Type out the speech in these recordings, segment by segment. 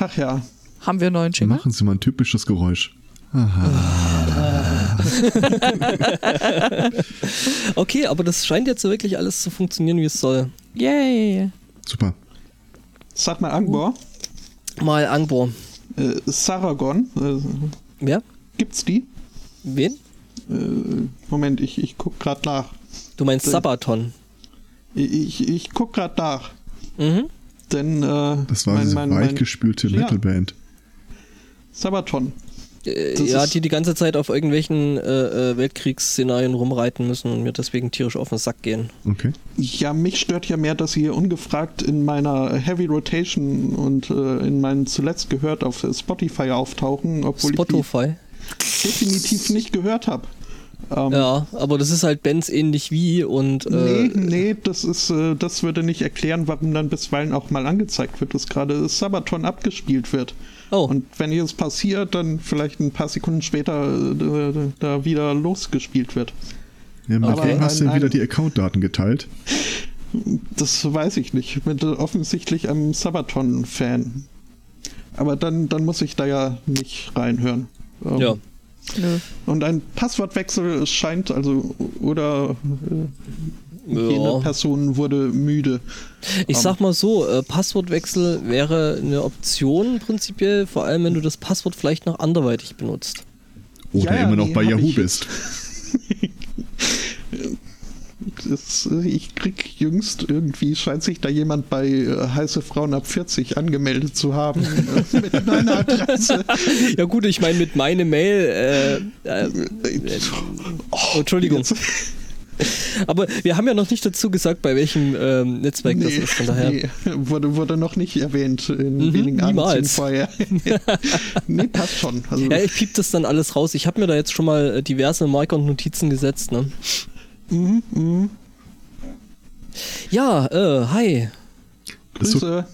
Ach ja. Haben wir einen neuen Jingle? Machen Sie mal ein typisches Geräusch. Okay, aber das scheint jetzt so wirklich alles zu funktionieren, wie es soll. Yay. Super. Sag mal Angbor. Mal Angbor. Äh, Saragon. Äh, Wer? gibt's die? Wen? Äh, Moment, ich, ich guck grad nach. Du meinst Äh, Sabaton. Ich, ich guck grad nach. Mhm. Denn äh, Das war diese weichgespülte Ja. Metalband. Sabaton. Äh, Das ja, ist- die die ganze Zeit auf irgendwelchen äh, äh, Weltkriegsszenarien rumreiten müssen und mir deswegen tierisch auf den Sack gehen. Okay. Ja, mich stört ja mehr, dass sie ungefragt in meiner Heavy Rotation und äh, in meinen zuletzt gehört auf Spotify auftauchen, obwohl Spotify. ich die definitiv nicht gehört habe. Ähm, Ja, aber das ist halt Bands ähnlich wie und äh, Nee, nee, das ist, äh, das würde nicht erklären, warum dann bisweilen auch mal angezeigt wird, dass gerade Sabaton abgespielt wird. oh, Und wenn jetzt passiert, dann vielleicht ein paar Sekunden später äh, da wieder losgespielt wird. Ja, mit Aber wem hast du denn wieder die Accountdaten geteilt? Das weiß ich nicht. Mit offensichtlich einem Sabaton-Fan. Aber dann, dann muss ich da ja nicht reinhören. Ähm, ja. Nö. Und ein Passwortwechsel scheint, also, oder äh, jene ja. Person wurde müde. Ich sag mal so, äh, Passwortwechsel wäre eine Option prinzipiell, vor allem wenn du das Passwort vielleicht noch anderweitig benutzt. Oder Ja, immer noch bei Yahoo bist. Das, äh, ich krieg jüngst irgendwie, scheint sich da jemand bei äh, heiße Frauen ab 40 angemeldet zu haben äh, mit meiner Adresse. Ja gut, ich meine mit meine Mail, äh, äh, Oh, Entschuldigung. jetzt- aber wir haben ja noch nicht dazu gesagt, bei welchem ähm, Netzwerk das ist, von daher. nee, wurde, wurde noch nicht erwähnt in Mhm, wenigen Abenden niemals. vorher. nee, passt schon. Also, Ja, ich piep das dann alles raus. Ich habe mir da jetzt schon mal äh, diverse Marker und Notizen gesetzt, ne? mhm, mhm. Ja, äh, hi. Es tut, Grüße.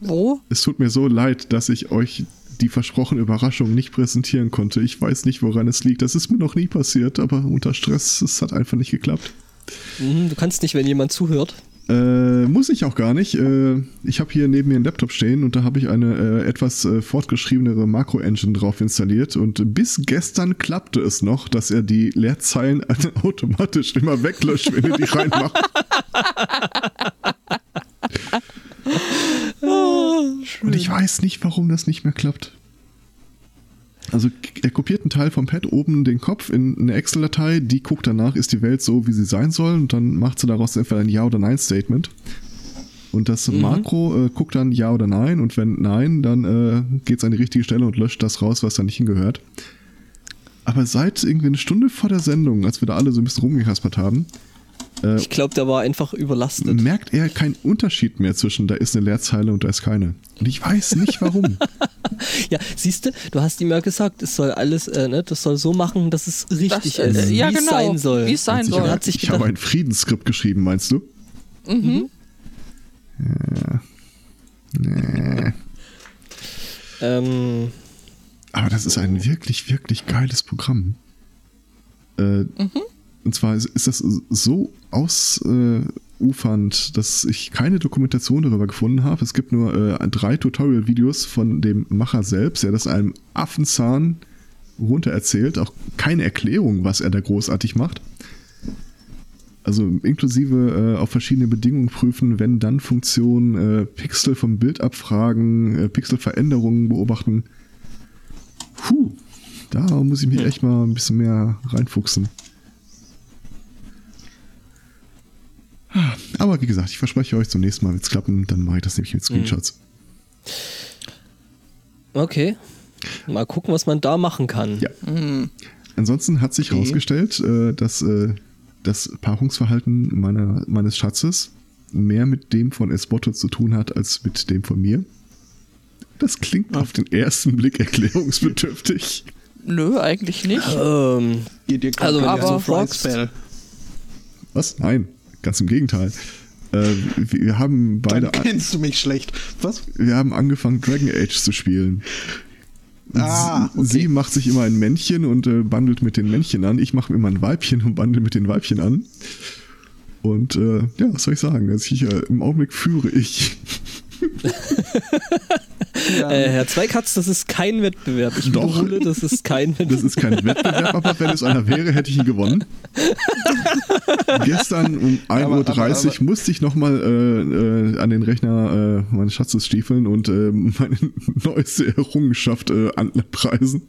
Wo? es tut mir so leid, dass ich euch die versprochene Überraschung nicht präsentieren konnte. Ich weiß nicht, woran es liegt. Das ist mir noch nie passiert, aber unter Stress, es hat einfach nicht geklappt. Mhm, du kannst nicht, wenn jemand zuhört. Äh, muss ich auch gar nicht. Äh, ich habe hier neben mir einen Laptop stehen und da habe ich eine äh, etwas äh, fortgeschriebenere Makro-Engine drauf installiert und bis gestern klappte es noch, dass er die Leerzeilen automatisch immer weglöscht, wenn ihr die reinmacht. und ich weiß nicht, warum das nicht mehr klappt. Also er kopiert einen Teil vom Pad oben den Kopf in eine Excel-Datei, die guckt danach, ist die Welt so, wie sie sein soll und dann macht sie daraus entweder ein Ja- oder Nein-Statement. Und das Makro äh, guckt dann Ja oder Nein und wenn Nein, dann äh, geht es an die richtige Stelle und löscht das raus, was da nicht hingehört. Aber seit irgendwie eine Stunde vor der Sendung, als wir da alle so ein bisschen rumgehaspert haben, äh, Ich glaube, der war einfach überlastet. merkt er keinen Unterschied mehr zwischen da ist eine Leerzeile und da ist keine. Und ich weiß nicht warum. Ja, siehst du, du hast ihm ja gesagt, es soll alles, äh, ne, das soll so machen, dass es richtig Das, äh, ist, ja, wie es genau, sein soll. wie es sein ich soll. habe hat sich ich habe ein Friedensskript geschrieben, meinst du? Mhm. Ja. Nee. Ähm, Aber das ist ein wirklich, wirklich geiles Programm. Äh, Und zwar ist, das so ausufernd, dass ich keine Dokumentation darüber gefunden habe. Es gibt nur äh, drei Tutorial-Videos von dem Macher selbst, der das einem Affenzahn runter erzählt. Auch keine Erklärung, was er da großartig macht. Also inklusive äh, auf verschiedene Bedingungen prüfen, wenn dann Funktion, äh, Pixel vom Bild abfragen, äh, Pixelveränderungen beobachten. Puh, da muss ich mich echt mal ein bisschen mehr reinfuchsen. Aber wie gesagt, ich verspreche euch, zum nächsten Mal wird es klappen, dann mache ich das nämlich mit Screenshots. okay. Mal gucken, was man da machen kann. Ja. Ansonsten hat sich Okay. herausgestellt, äh, dass äh, das Paarungsverhalten meiner, meines Schatzes mehr mit dem von Esbotto zu tun hat, als mit dem von mir. Das klingt auf den ersten Blick erklärungsbedürftig. Nö, eigentlich nicht. Ähm, Geht dir Also, wenn du so Spell. Was? Nein, ganz im Gegenteil. Äh, wir haben beide, Dann kennst du mich schlecht. Was? wir haben angefangen Dragon Age zu spielen. Ah, sie, sie okay. macht sich immer ein Männchen und äh, bandelt mit den Männchen an. Ich mache mir immer ein Weibchen und bandel mit den Weibchen an. Und äh, ja, was soll ich sagen? Also ich, äh, Im Augenblick führe ich. Ja. Äh, Herr Zweikatz, das ist kein Wettbewerb. Ich Doch. wiederhole, das ist kein Das Wettbewerb. ist kein Wettbewerb, aber wenn es einer wäre, hätte ich ihn gewonnen. Gestern um 1.30 Aber- Uhr musste ich nochmal äh, äh, an den Rechner äh, meines Schatzes stiefeln und äh, meine neueste Errungenschaft äh, anpreisen.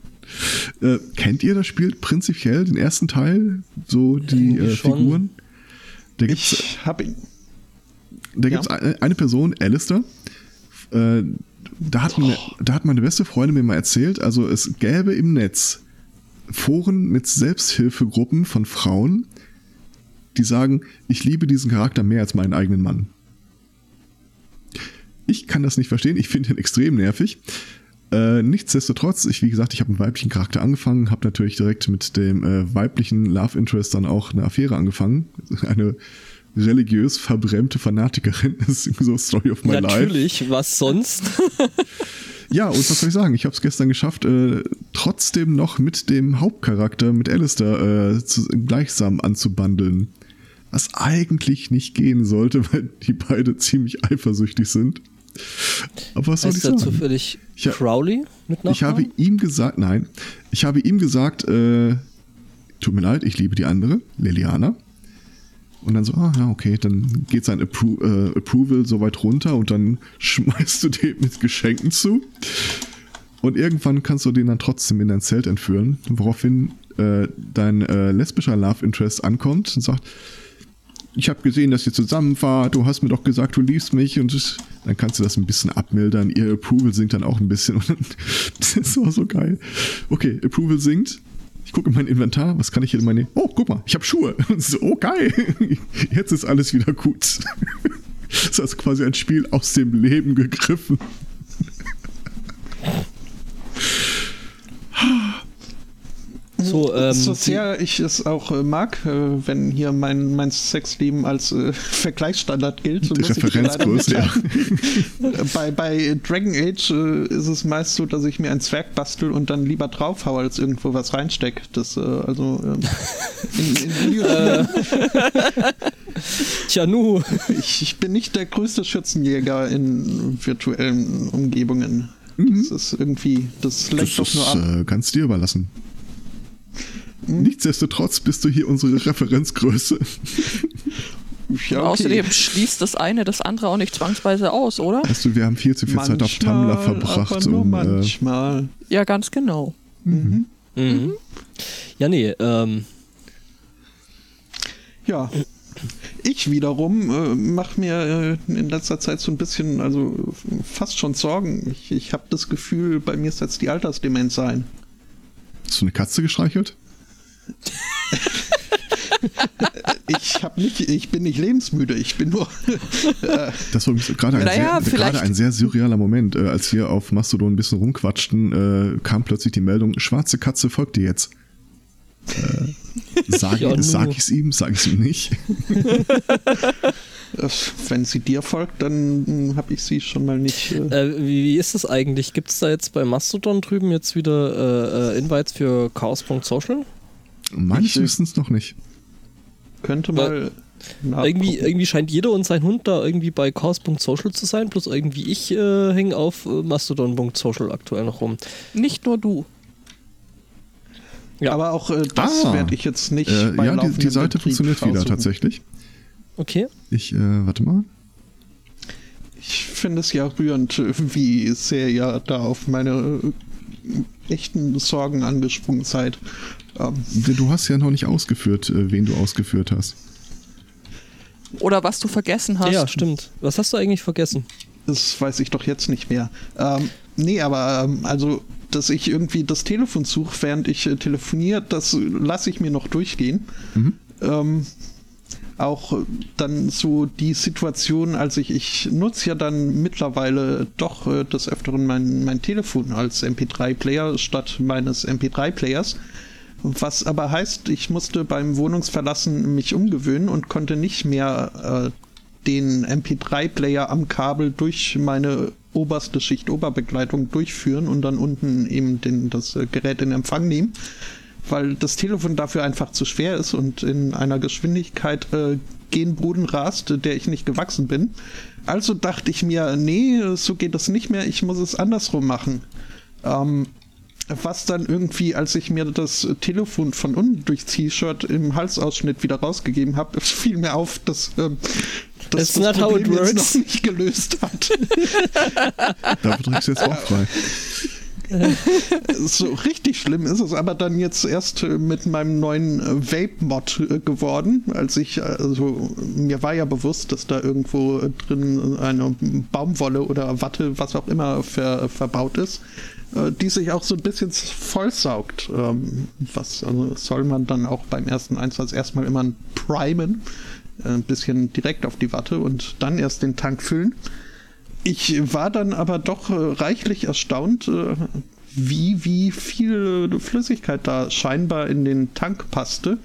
Äh, kennt ihr das Spiel prinzipiell, den ersten Teil? So die äh, schon. Figuren? Da gibt's ich ihn. da Ja. gibt es eine, eine Person, Alistair. Äh, da, hat meine, da hat meine beste Freundin mir mal erzählt, also es gäbe im Netz Foren mit Selbsthilfegruppen von Frauen, die sagen, ich liebe diesen Charakter mehr als meinen eigenen Mann. Ich kann das nicht verstehen, ich finde ihn extrem nervig. Äh, nichtsdestotrotz, ich, wie gesagt, ich habe einen weiblichen Charakter angefangen, habe natürlich direkt mit dem äh, weiblichen Love Interest dann auch eine Affäre angefangen. Eine religiös verbrämte Fanatikerin. Das ist so Story of my life. Natürlich, was sonst? Ja, und was soll ich sagen? Ich habe es gestern geschafft, äh, trotzdem noch mit dem Hauptcharakter, mit Alistair, äh, zu, gleichsam anzubandeln. Was eigentlich nicht gehen sollte, weil die beide ziemlich eifersüchtig sind. Aber was soll ich Heißt sagen? zufällig Ich Crowley mit Ich habe Nachnamen? ihm gesagt, nein, ich habe ihm gesagt, äh, tut mir leid, ich liebe die andere, Liliana. Und dann so, ah ja, okay, dann geht sein Appro äh, Approval so weit runter und dann schmeißt du dem mit Geschenken zu. Und irgendwann kannst du den dann trotzdem in dein Zelt entführen, woraufhin äh, dein äh, lesbischer Love Interest ankommt und sagt, ich habe gesehen, dass ihr zusammen war, du hast mir doch gesagt, du liebst mich und es- dann kannst du das ein bisschen abmildern. Ihr Approval sinkt dann auch ein bisschen und dann, das war so geil. Okay, Approval sinkt. Ich gucke in mein Inventar, was kann ich hier in meine. Oh, guck mal, ich habe Schuhe. So, oh, geil. Jetzt ist alles wieder gut. Das ist quasi ein Spiel aus dem Leben gegriffen. So, ähm, so sehr ich es auch äh, mag, äh, wenn hier mein, mein Sexleben als äh, Vergleichsstandard gilt. So Referenzgröße, ja. bei, bei Dragon Age äh, ist es meist so, dass ich mir ein Zwerg bastel und dann lieber draufhau, als irgendwo was reinsteck. Das, äh, also ähm, in, in, in, Tja, nu. ich, ich bin nicht der größte Schützenjäger in virtuellen Umgebungen. Das ist irgendwie, das lenkt Mhm. Das doch nur ab. äh, ganz dir überlassen. Hm? Nichtsdestotrotz bist du hier unsere Referenzgröße. Ja, okay. Außerdem schließt das eine das andere auch nicht zwangsweise aus, oder? Weißt du, wir haben viel zu viel Zeit auf Tumblr Manchmal, verbracht, aber nur um äh, manchmal. Ja, ganz genau. Mhm. Ja, nee, ähm, Ja. Ich wiederum äh, mache mir äh, in letzter Zeit so ein bisschen, also fast schon Sorgen. Ich, ich habe das Gefühl, bei mir setzt die Altersdemenz ein. Hast du eine Katze gestreichelt? Ich habe nicht, ich bin nicht lebensmüde. Ich bin nur. Das war übrigens gerade ein, Naja, sehr, gerade ein sehr surrealer Moment. Äh, als wir auf Mastodon ein bisschen rumquatschten, äh, kam plötzlich die Meldung, schwarze Katze folgt dir jetzt. Äh, sag, sag ich es ihm, sag ich es ihm nicht. wenn sie dir folgt, dann habe ich sie schon mal nicht. Äh, äh, wie, wie ist das eigentlich? Gibt es da jetzt bei Mastodon drüben jetzt wieder äh, äh, Invites für chaos.social? Meines Wissens noch nicht. könnte mal. Irgendwie, irgendwie scheint jeder und sein Hund da irgendwie bei chaos.social zu sein, bloß irgendwie ich äh, hänge auf äh, mastodon.social aktuell noch rum. Nicht nur du. ja. Aber auch äh, das Ah. werde ich jetzt nicht. Äh, ja, die, die Seite Betrieb funktioniert wieder raussuchen. tatsächlich. Okay. Ich, äh, warte mal. Ich finde es ja rührend, wie sehr ihr da auf meine äh, echten Sorgen angesprungen seid. Ähm, Du hast ja noch nicht ausgeführt, äh, wen du ausgeführt hast. Oder was du vergessen hast. Ja, stimmt. Was hast du eigentlich vergessen? das weiß ich doch jetzt nicht mehr. Ähm, nee, aber ähm, also, dass ich irgendwie das Telefon suche, während ich äh, telefoniere, das lasse ich mir noch durchgehen. Ähm, auch äh, dann so die Situation, als ich, ich nutze ja dann mittlerweile doch äh, des Öfteren mein, mein Telefon als MP3-Player statt meines MP3-Players. Was aber heißt, ich musste beim Wohnungsverlassen mich umgewöhnen und konnte nicht mehr äh, den MP3-Player am Kabel durch meine oberste Schicht Oberbegleitung durchführen und dann unten eben den, das äh, Gerät in Empfang nehmen, weil das Telefon dafür einfach zu schwer ist und in einer Geschwindigkeit äh, gen Boden rast, der ich nicht gewachsen bin. Also dachte ich mir, nee, so geht das nicht mehr, ich muss es andersrum machen. Ähm, was dann irgendwie, als ich mir das Telefon von unten durchs T-Shirt im Halsausschnitt wieder rausgegeben habe, fiel mir auf, dass ähm, das, not how it jetzt noch nicht gelöst hat. Dafür drückst du jetzt auch frei. so richtig schlimm ist es aber dann jetzt erst äh, mit meinem neuen äh, Vape-Mod äh, geworden, als ich, also mir war ja bewusst, dass da irgendwo drin eine Baumwolle oder Watte, was auch immer, ver, verbaut ist, die sich auch so ein bisschen vollsaugt. Ähm, was also soll man dann auch beim ersten Einsatz erstmal immer primen, ein bisschen direkt auf die Watte und dann erst den Tank füllen. Ich war dann aber doch äh, reichlich erstaunt, äh, wie, wie viel Flüssigkeit da scheinbar in den Tank passte.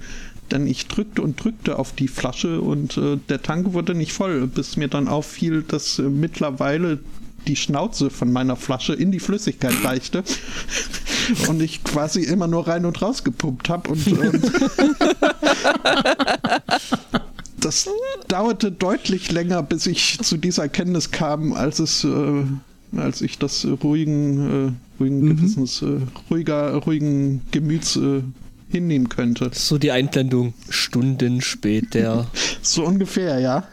Denn ich drückte und drückte auf die Flasche und äh, der Tank wurde nicht voll, bis mir dann auffiel, dass mittlerweile die Schnauze von meiner Flasche in die Flüssigkeit reichte und ich quasi immer nur rein und raus gepumpt habe und ähm, das dauerte deutlich länger, bis ich zu dieser Erkenntnis kam, als es, äh, als ich das ruhigen, äh, ruhigen Gewissens, äh, ruhiger, ruhigen Gemüts äh, hinnehmen könnte. So die Einblendung Stunden später. So ungefähr, ja.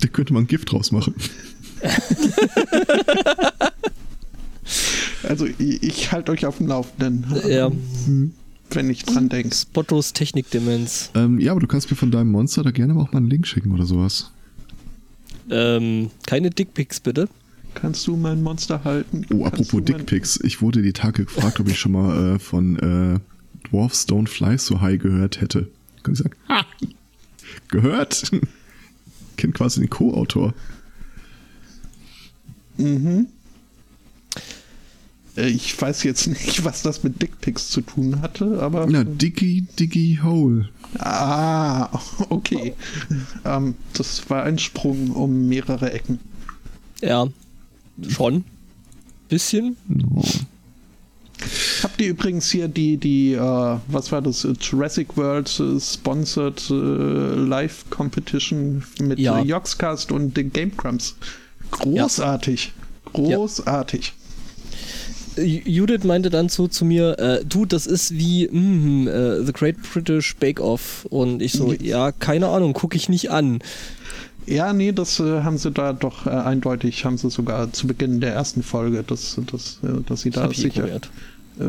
Da könnte man Gift draus machen. Also ich, ich halte euch auf dem Laufenden, ja. Wenn ich dran denke. Spottos Technikdemenz. Ähm, ja, aber du kannst mir von deinem Monster da gerne auch mal einen Link schicken oder sowas. Ähm, keine Dickpics bitte. Kannst du mein Monster halten? Oh, Kannst apropos Dickpics. Ich wurde die Tage gefragt, ob ich schon mal äh, von äh, Dwarfs Don't Fly So High gehört hätte. Kann ich sagen, ha! Gehört? Kennt quasi den Co-Autor. Mhm. Äh, Ich weiß jetzt nicht, was das mit Dickpics zu tun hatte, aber. Na, Diggy Diggy Hole. Ah, okay. ähm, das war ein Sprung um mehrere Ecken. Ja, schon. Bisschen. Oh. Habt ihr übrigens hier die, die, äh, was war das, äh, Jurassic World äh, Sponsored äh, Live Competition mit Ja. Yogscast und den Game Grumps? Großartig. Großartig. Äh, Judith meinte dann so zu mir, äh, du, das ist wie mhm, äh, The Great British Bake Off. Und ich so, ja, keine Ahnung, gucke ich nicht an. Ja, nee, das äh, haben sie da doch äh, eindeutig, haben sie sogar zu Beginn der ersten Folge, dass, dass, äh, dass sie da ich sicher äh,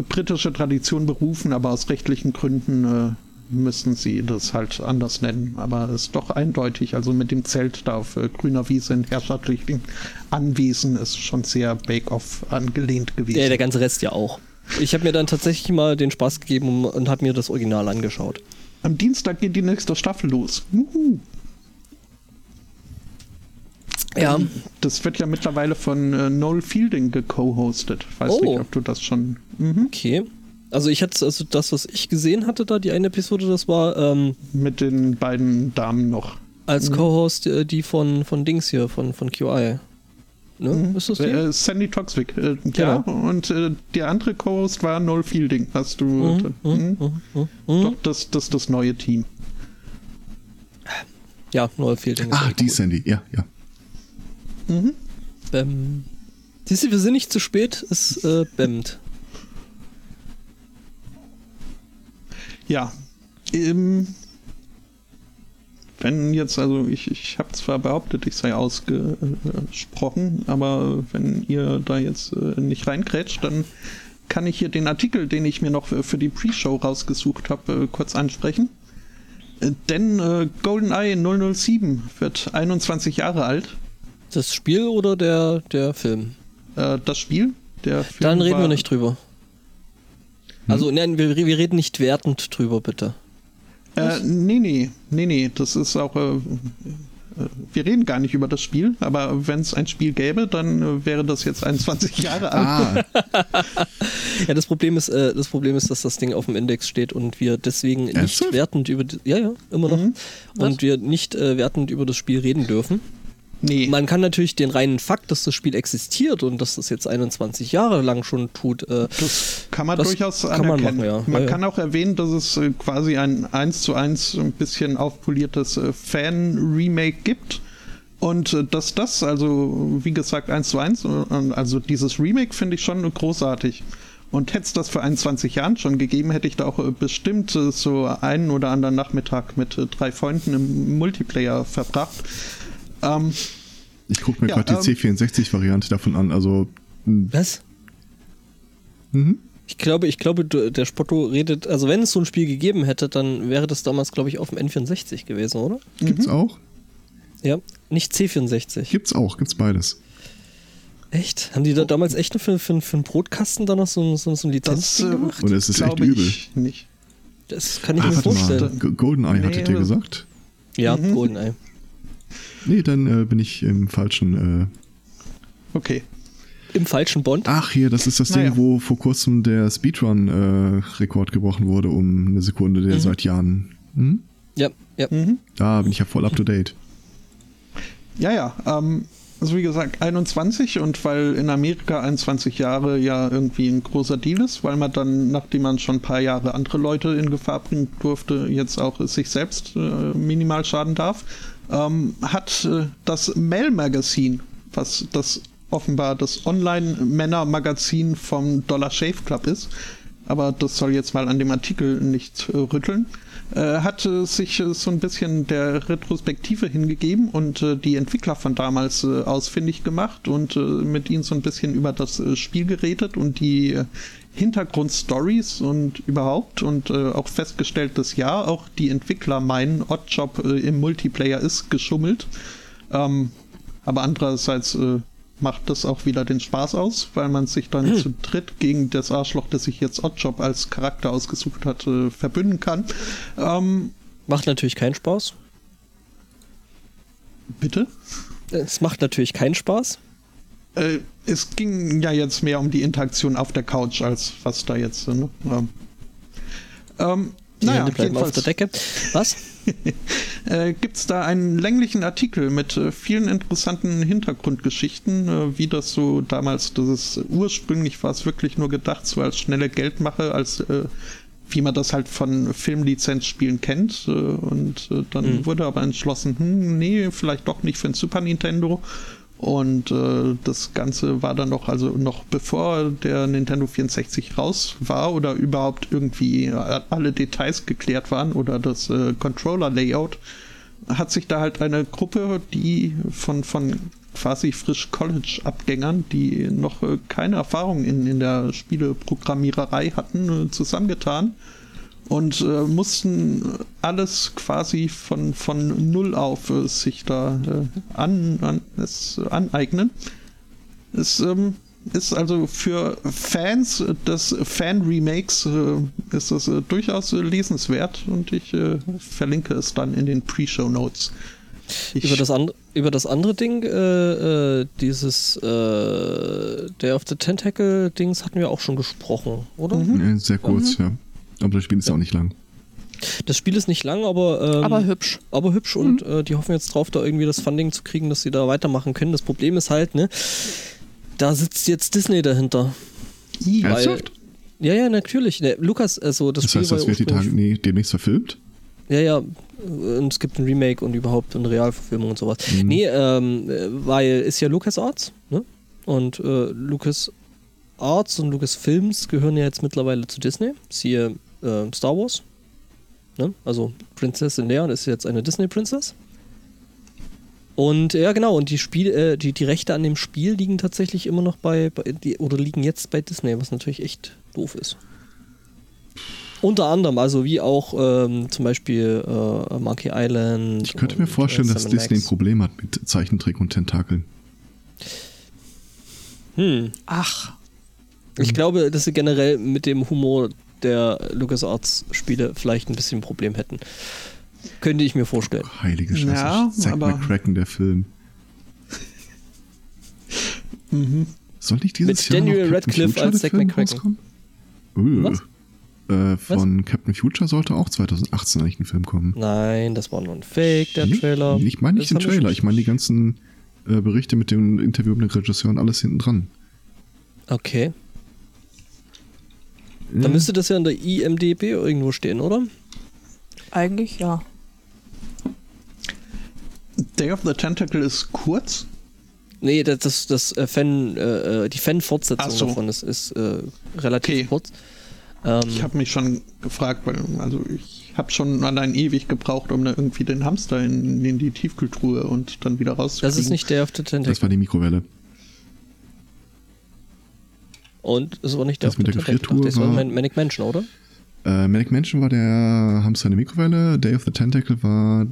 britische Tradition berufen, aber aus rechtlichen Gründen äh, müssen sie das halt anders nennen. Aber es ist doch eindeutig, also mit dem Zelt da auf äh, grüner Wiese in herrschaftlichen Anwesen ist schon sehr Bake-Off angelehnt gewesen. Ja, der ganze Rest ja auch. Ich habe mir dann tatsächlich mal den Spaß gegeben und, habe mir das Original angeschaut. Am Dienstag geht die nächste Staffel los. Juhu. Ja, Das wird ja mittlerweile von äh, Noel Fielding geco-hostet. Weiß Oh. nicht, ob du das schon. Mhm. okay. Also ich hatte, also das, was ich gesehen hatte da, die eine Episode, das war ähm, Mit den beiden Damen noch. als Co-Host äh, die von, von Dings hier, von, von QI. Ne? Ist das die? Äh, Sandy Toxvik, äh, ja. Und äh, der andere Co-Host war Noel Fielding. Hast du. Mhm, mhm. mhm, mhm, mhm. Doch, das, das ist das neue Team. Ja, Noel Fielding. Ah, echt die cool. Sandy. Ja, ja. Mhm. Ähm, siehst du, wir sind nicht zu spät, es äh, bämmt. Ja. Ähm, wenn jetzt, also ich, ich habe zwar behauptet, ich sei ausgesprochen, aber wenn ihr da jetzt äh, nicht reinkrätscht, dann kann ich hier den Artikel, den ich mir noch für die Pre-Show rausgesucht habe, äh, kurz ansprechen. Äh, denn äh, GoldenEye 007 wird 21 Jahre alt. Das Spiel oder der, der Film? Äh, das Spiel. Der Film Dann reden wir nicht drüber. Also, nein, wir, wir reden nicht wertend drüber, bitte. Äh, nee, nee, nee, nee, das ist auch. Äh, äh, wir reden gar nicht über das Spiel, aber wenn es ein Spiel gäbe, dann äh, wäre das jetzt 21 Jahre alt. Ah, Ja, das Problem ist, äh, das Problem ist, dass das Ding auf dem Index steht und wir deswegen nicht wertend über, ja, ja, immer noch, Mhm. und wir nicht äh, wertend über das Spiel reden dürfen. Nee. Man kann natürlich den reinen Fakt, dass das Spiel existiert und dass das jetzt 21 Jahre lang schon tut, äh, Das kann man Das durchaus kann man anerkennen. machen, ja. Man Ja, ja. kann auch erwähnen, dass es äh, quasi ein 1 zu 1 ein bisschen aufpoliertes äh, Fan-Remake gibt. Und äh, dass das, also wie gesagt, 1 zu 1, äh, also dieses Remake finde ich schon großartig. Und hätte es das vor 21 Jahren schon gegeben, hätte ich da auch bestimmt so einen oder anderen Nachmittag mit drei Freunden im Multiplayer verbracht. Ähm, Ich gucke mir Ja, gerade die ähm, C64-Variante davon an. Also, mh, was? mhm. Ich glaube, ich glaube, der Spotto redet, also wenn es so ein Spiel gegeben hätte, dann wäre das damals, glaube ich, auf dem N64 gewesen, oder? gibt's auch? Ja, nicht C64. Gibt's auch, gibt's beides. Echt? Haben die da damals echt nur für, für, für einen Brotkasten da noch so, so, so ein das Lizenzding äh, gemacht? Und es ist echt glaube übel. ich nicht. Das kann ich Ah, mir vorstellen. mal. GoldenEye hattet Nee, ihr also- gesagt? Ja, Mhm. GoldenEye. Nee, dann äh, bin ich im falschen. Äh Okay. Im falschen Bond. Ach, hier, das ist das Naja. Ding, wo vor kurzem der Speedrun-Rekord gebrochen wurde um eine Sekunde, der Mhm. seit Jahren. Hm? Ja, ja. Mhm. Da bin ich ja voll up to date. Ja, ja. Ähm, also wie gesagt, 21 und weil in Amerika 21 Jahre ja irgendwie ein großer Deal ist, weil man dann, nachdem man schon ein paar Jahre andere Leute in Gefahr bringen durfte, jetzt auch sich selbst äh, minimal schaden darf, ähm, hat äh, das Mail Magazine, was das offenbar das Online-Männer-Magazin vom Dollar Shave Club ist, aber das soll jetzt mal an dem Artikel nicht äh, rütteln, äh, hat äh, sich so ein bisschen der Retrospektive hingegeben und die Entwickler von damals ausfindig gemacht und mit ihnen so ein bisschen über das Spiel geredet und die Hintergrundstories und überhaupt und äh, auch festgestellt, dass ja, auch die Entwickler meinen, Oddjob äh, im Multiplayer ist geschummelt. Ähm, aber andererseits äh, macht das auch wieder den Spaß aus, weil man sich dann zu dritt gegen das Arschloch, das sich jetzt Oddjob als Charakter ausgesucht hat, äh, verbünden kann. Ähm, Macht natürlich keinen Spaß. bitte? Es macht natürlich keinen Spaß. Äh, es ging ja jetzt mehr um die Interaktion auf der Couch, als was da jetzt. Ne? Ähm, ähm, naja, bleiben auf der Decke. Was? äh, gibt es da einen länglichen Artikel mit äh, vielen interessanten Hintergrundgeschichten, äh, wie das so damals, das ist ursprünglich war es wirklich nur gedacht, so als schnelle Geldmache, als äh, wie man das halt von Filmlizenzspielen kennt. Äh, und äh, dann Mhm. wurde aber entschlossen, hm, nee, vielleicht doch nicht für ein Super Nintendo. Und äh, das Ganze war dann noch, also noch bevor der Nintendo 64 raus war oder überhaupt irgendwie äh, alle Details geklärt waren oder das äh, Controller-Layout, hat sich da halt eine Gruppe, die von, von quasi frisch College-Abgängern, die noch äh, keine Erfahrung in, in der Spieleprogrammiererei hatten, äh, zusammengetan und äh, mussten alles quasi von, von Null auf äh, sich da äh, an, an, es aneignen. Es ähm, ist also für Fans des Fan-Remakes äh, ist das äh, durchaus äh, lesenswert und ich äh, verlinke es dann in den Pre-Show-Notes. Über das, über das andere Ding, äh, äh, dieses äh, Day of the Tentacle-Dings hatten wir auch schon gesprochen, oder? Mhm. Äh, Sehr kurz, ja. Aber das Spiel ist ja auch nicht lang. Das Spiel ist nicht lang, aber, ähm, Aber hübsch. aber hübsch und äh, die hoffen jetzt drauf, da irgendwie das Funding zu kriegen, dass sie da weitermachen können. Das Problem ist halt, ne, da sitzt jetzt Disney dahinter. I, Weil- Ernsthaft? Ja, ja, natürlich. Ne, Lukas, also das, Das Spiel heißt, war das wird die Tage nee, demnächst verfilmt? Ja, ja. Und es gibt ein Remake und überhaupt eine Realverfilmung und sowas. Mhm. Nee, ähm, äh, weil ist ja LucasArts, ne? Und äh, LucasArts und Lucasfilms gehören ja jetzt mittlerweile zu Disney. Siehe äh, Star Wars. Ne? Also Prinzessin Leia ist jetzt eine Disney-Princess. Und ja, genau, und die Spiel, äh, die, die Rechte an dem Spiel liegen tatsächlich immer noch bei, bei die, oder liegen jetzt bei Disney, was natürlich echt doof ist. Unter anderem, also wie auch ähm, zum Beispiel äh, Monkey Island. Ich könnte mir und, vorstellen, äh, dass Disney ein. Problem hat mit Zeichentrick und Tentakeln. Hm. Ach, Ich glaube, dass sie generell mit dem Humor der LucasArts-Spiele vielleicht ein bisschen ein Problem hätten. Könnte ich mir vorstellen. Heilige Scheiße. Ja, Zack aber- McCracken, der Film. Mhm. Soll nicht dieses Mit Jahr Daniel noch Captain Radcliffe Future, als Zack McCracken. Uh. Was? Äh, von Captain Future sollte auch 2018 eigentlich ein Film kommen. Nein, das war nur ein Fake, der Nee, Trailer. Ich meine nicht Das den Trailer, ich meine die ganzen äh, Berichte mit dem Interview mit dem Regisseur und alles hinten dran. Okay. Dann müsste das ja in der IMDB irgendwo stehen, oder? Eigentlich ja. Day of the Tentacle ist kurz. Nee, das, das, das äh, Fan, äh, äh, die Fan-Fortsetzung so. davon ist, ist äh, relativ Okay. kurz. Ähm, Ich habe mich schon gefragt, weil also ich habe schon allein ewig gebraucht, um da irgendwie den Hamster in, in die Tiefkühltruhe und dann wieder rauszukriegen. das ist nicht der auf the Tentacle. Das war die Mikrowelle. Und es war nicht der Das mit der. Gefriertruhe Das war war- Man- Manic Mansion, oder? Äh, Manic Mansion war der Hamster in der Mikrowelle, Day of the Tentacle war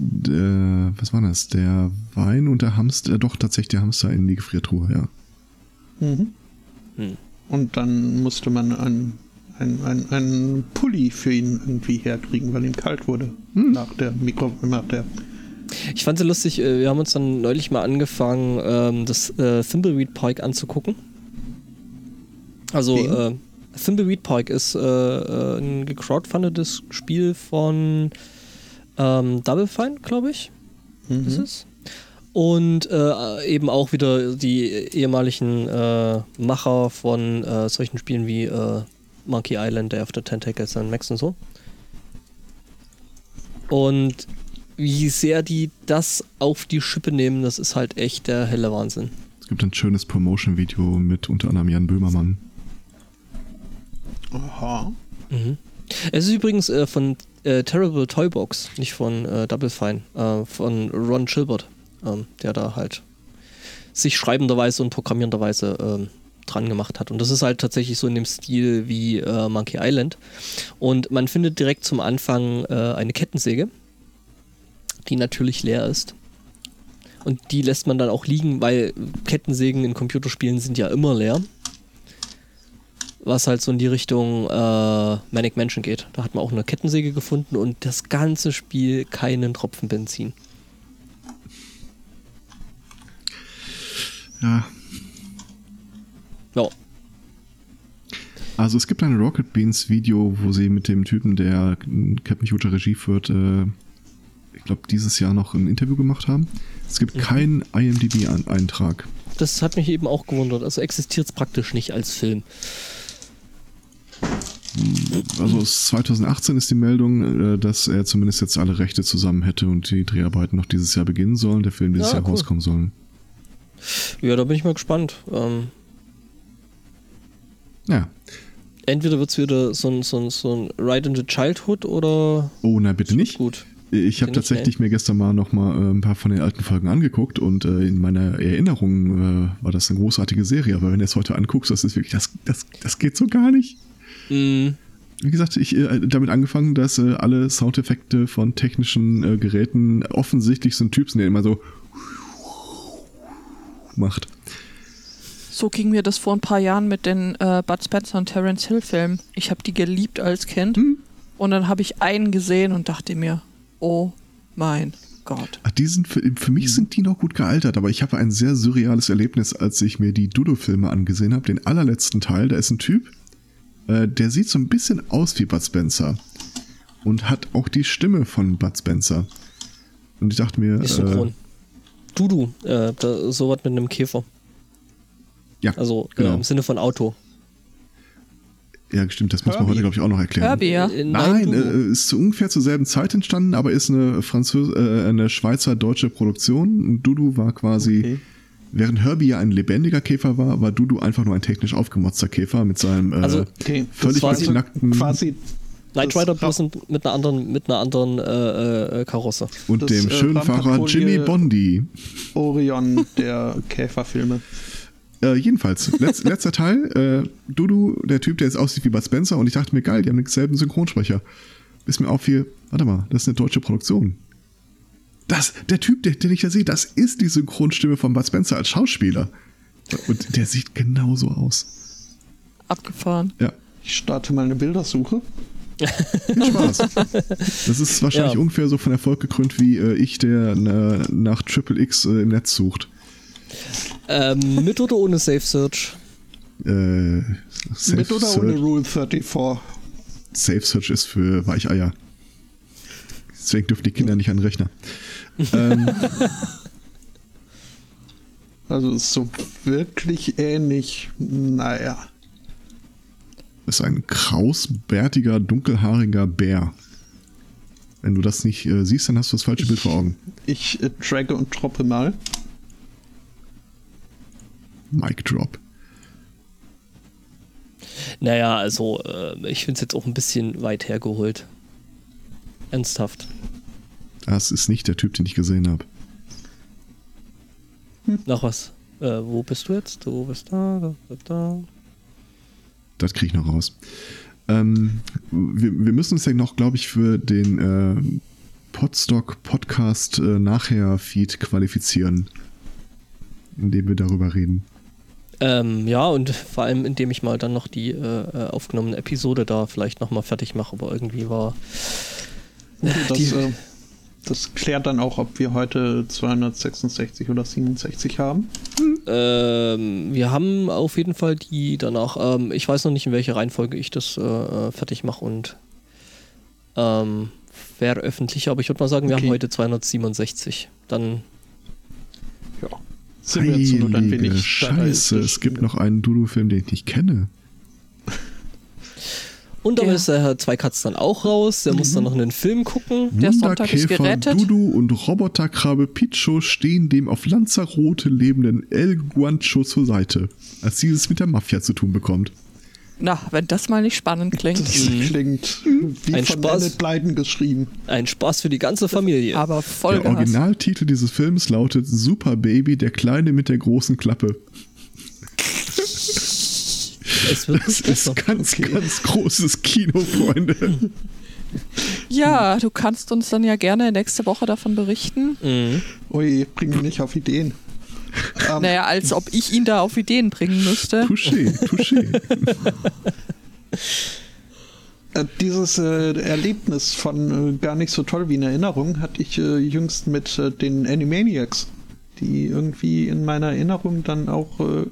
der, was war das? Der Wein und der Hamster, äh, doch tatsächlich der Hamster in die Gefriertruhe, ja. Mhm. Hm. Und dann musste man einen ein, ein, ein Pulli für ihn irgendwie herkriegen, weil ihm kalt wurde nach der Mikro, nach der Ich fand es lustig, äh, wir haben uns dann neulich mal angefangen, ähm, das äh, Thimbleweed Park anzugucken. Also, äh, Thimbleweed Park ist äh, äh, ein gecrowdfundetes Spiel von ähm, Double Fine, glaube ich. Mhm. ist es. Und äh, eben auch wieder die ehemaligen äh, Macher von äh, solchen Spielen wie äh, Monkey Island, Day of the Tentacles und Max und so. Und wie sehr die das auf die Schippe nehmen, das ist halt echt der helle Wahnsinn. Es gibt ein schönes Promotion-Video mit unter anderem Jan Böhmermann. Aha. Mhm. Es ist übrigens äh, von äh, Terrible Toybox, nicht von äh, Double Fine, äh, von Ron Gilbert, ähm, der da halt sich schreibenderweise und programmierenderweise ähm, dran gemacht hat. Und das ist halt tatsächlich so in dem Stil wie äh, Monkey Island. Und man findet direkt zum Anfang äh, eine Kettensäge, die natürlich leer ist. Und die lässt man dann auch liegen, weil Kettensägen in Computerspielen sind ja immer leer was halt so in die Richtung äh, Manic Mansion geht. Da hat man auch eine Kettensäge gefunden und das ganze Spiel keinen Tropfen Benzin. Ja, Ja, Also es gibt ein Rocket Beans Video, wo sie mit dem Typen, der Captain Future Regie führt, äh, ich glaube dieses Jahr noch ein Interview gemacht haben. Es gibt keinen IMDb-Eintrag. das hat mich eben auch gewundert. Also existiert es praktisch nicht als Film. Also aus 2018 ist die Meldung, äh, dass er zumindest jetzt alle Rechte zusammen hätte und die Dreharbeiten noch dieses Jahr beginnen sollen, der Film dieses Ja, Jahr cool. rauskommen sollen. Ja, da bin ich mal gespannt. Ähm, Ja. entweder wird es wieder so ein, so, ein, so ein Ride into Childhood oder Oh, na bitte nicht. gut. Ich habe tatsächlich mir gestern mal noch mal äh, ein paar von den alten Folgen angeguckt und äh, in meiner Erinnerung äh, war das eine großartige Serie. Aber wenn du es heute anguckst, das ist wirklich, das, das, das geht so gar nicht. Mm, Wie gesagt, ich äh, damit angefangen, dass äh, alle Soundeffekte von technischen äh, Geräten offensichtlich so ein Typ sind, der immer so macht. So ging mir das vor ein paar Jahren mit den äh, Bud Spencer und Terence Hill Filmen. Ich habe die geliebt als Kind Hm? und dann habe ich einen gesehen und dachte mir, oh mein Gott. Ach, die sind für, für mich sind die noch gut gealtert, aber ich habe ein sehr surreales Erlebnis, als ich mir die Dudo-Filme angesehen habe. Den allerletzten Teil, da ist ein Typ, äh, der sieht so ein bisschen aus wie Bud Spencer und hat auch die Stimme von Bud Spencer. Und ich dachte mir, ist synchron. äh, Dudu, äh, da, so was mit einem Käfer. ja, Also äh, genau. im Sinne von Auto. ja, stimmt, das muss man heute, glaube ich, auch noch erklären. Herbie, ja. Äh, Nein, äh, ist zu ungefähr zur selben Zeit entstanden, aber ist eine Französ äh, eine Schweizer-deutsche Produktion. Und Dudu war quasi, Okay. Während Herbie ja ein lebendiger Käfer war, war Dudu einfach nur ein technisch aufgemotzter Käfer mit seinem äh, Also, Okay. völlig quasi- beknackten Quasi Knight Rider bloß mit einer anderen, mit einer anderen äh, äh, Karosse. und das, dem äh, schönen Fahrer Jimmy Bondi. Orion der Käferfilme. Äh, jedenfalls, letz, letzter Teil, äh, Dudu, der Typ, der jetzt aussieht wie Bud Spencer, und ich dachte mir, geil, die haben denselben Synchronsprecher. Bis mir auffiel, warte mal, das ist eine deutsche Produktion. Das, der Typ, der, den ich da sehe, das ist die Synchronstimme von Bud Spencer als Schauspieler. Und der sieht genauso aus. Abgefahren. Ja, Ich starte mal eine Bildersuche. viel Spaß. Das ist wahrscheinlich Ja. ungefähr so von Erfolg gekrönt wie äh, ich, der äh, nach Triple X äh, im Netz sucht. Ähm, mit oder ohne Safe Search? Äh, Safe, Mit oder ohne Search, Rule 34? Safe Search ist für Weicheier. Deswegen dürfen die Kinder nicht an den Rechner. ähm, Also ist so wirklich ähnlich. Naja. ist ein krausbärtiger, dunkelhaariger Bär. Wenn du das nicht äh, siehst, dann hast du das falsche Bild vor Augen. Ich äh, tragge und droppe mal. Mic Drop. Naja, also äh, ich finde es jetzt auch ein bisschen weit hergeholt. Ernsthaft. Das ist nicht der Typ, den ich gesehen habe. Nach was? Äh, wo bist du jetzt? Du bist da, da, da, da. Das kriege ich noch raus. Ähm, wir, wir müssen uns ja noch, glaube ich, für den äh, Podstock Podcast äh, nachher Feed qualifizieren, indem wir darüber reden. Ähm, ja, und vor allem, indem ich mal dann noch die äh, äh, aufgenommene Episode da vielleicht nochmal fertig mache, aber irgendwie war. Das, Die- äh, das klärt dann auch, ob wir heute 266 oder 67 haben. Ähm, wir haben auf jeden Fall die danach. Ähm, ich weiß noch nicht, in welcher Reihenfolge ich das äh, äh, fertig mache und ähm, veröffentliche, aber ich würde mal sagen, wir Okay. haben heute 267. Dann Ja. Sind wir jetzt nur ein wenig Scheiße, es gibt noch einen Dudu-Film, den ich nicht kenne. Und dann Ja. ist der Herr Zweikatz dann auch raus. Der muss dann noch einen Film gucken. Der Sonntag ist Wunderkäfer gerettet. Dudu und Roboterkrabbe Picho stehen dem auf Lanzarote lebenden El Guancho zur Seite, als dieses mit der Mafia zu tun bekommt. Na, wenn das mal nicht spannend klingt. Das klingt wie Ein von Spaß. Blyden geschrieben. Ein Spaß für die ganze Familie. Aber voll der gehasst. Originaltitel dieses Films lautet Super Baby, der Kleine mit der großen Klappe. Es wird Das ist ganz, ganz großes Kino, Freunde. Ja, du kannst uns dann ja gerne nächste Woche davon berichten. Mhm. Ui, bring mich nicht auf Ideen. Ähm, Naja, als ob ich ihn da auf Ideen bringen müsste. Touché, touché. Äh, Dieses äh, Erlebnis von äh, gar nicht so toll wie in Erinnerung hatte ich äh, jüngst mit äh, den Animaniacs, die irgendwie in meiner Erinnerung dann auch äh,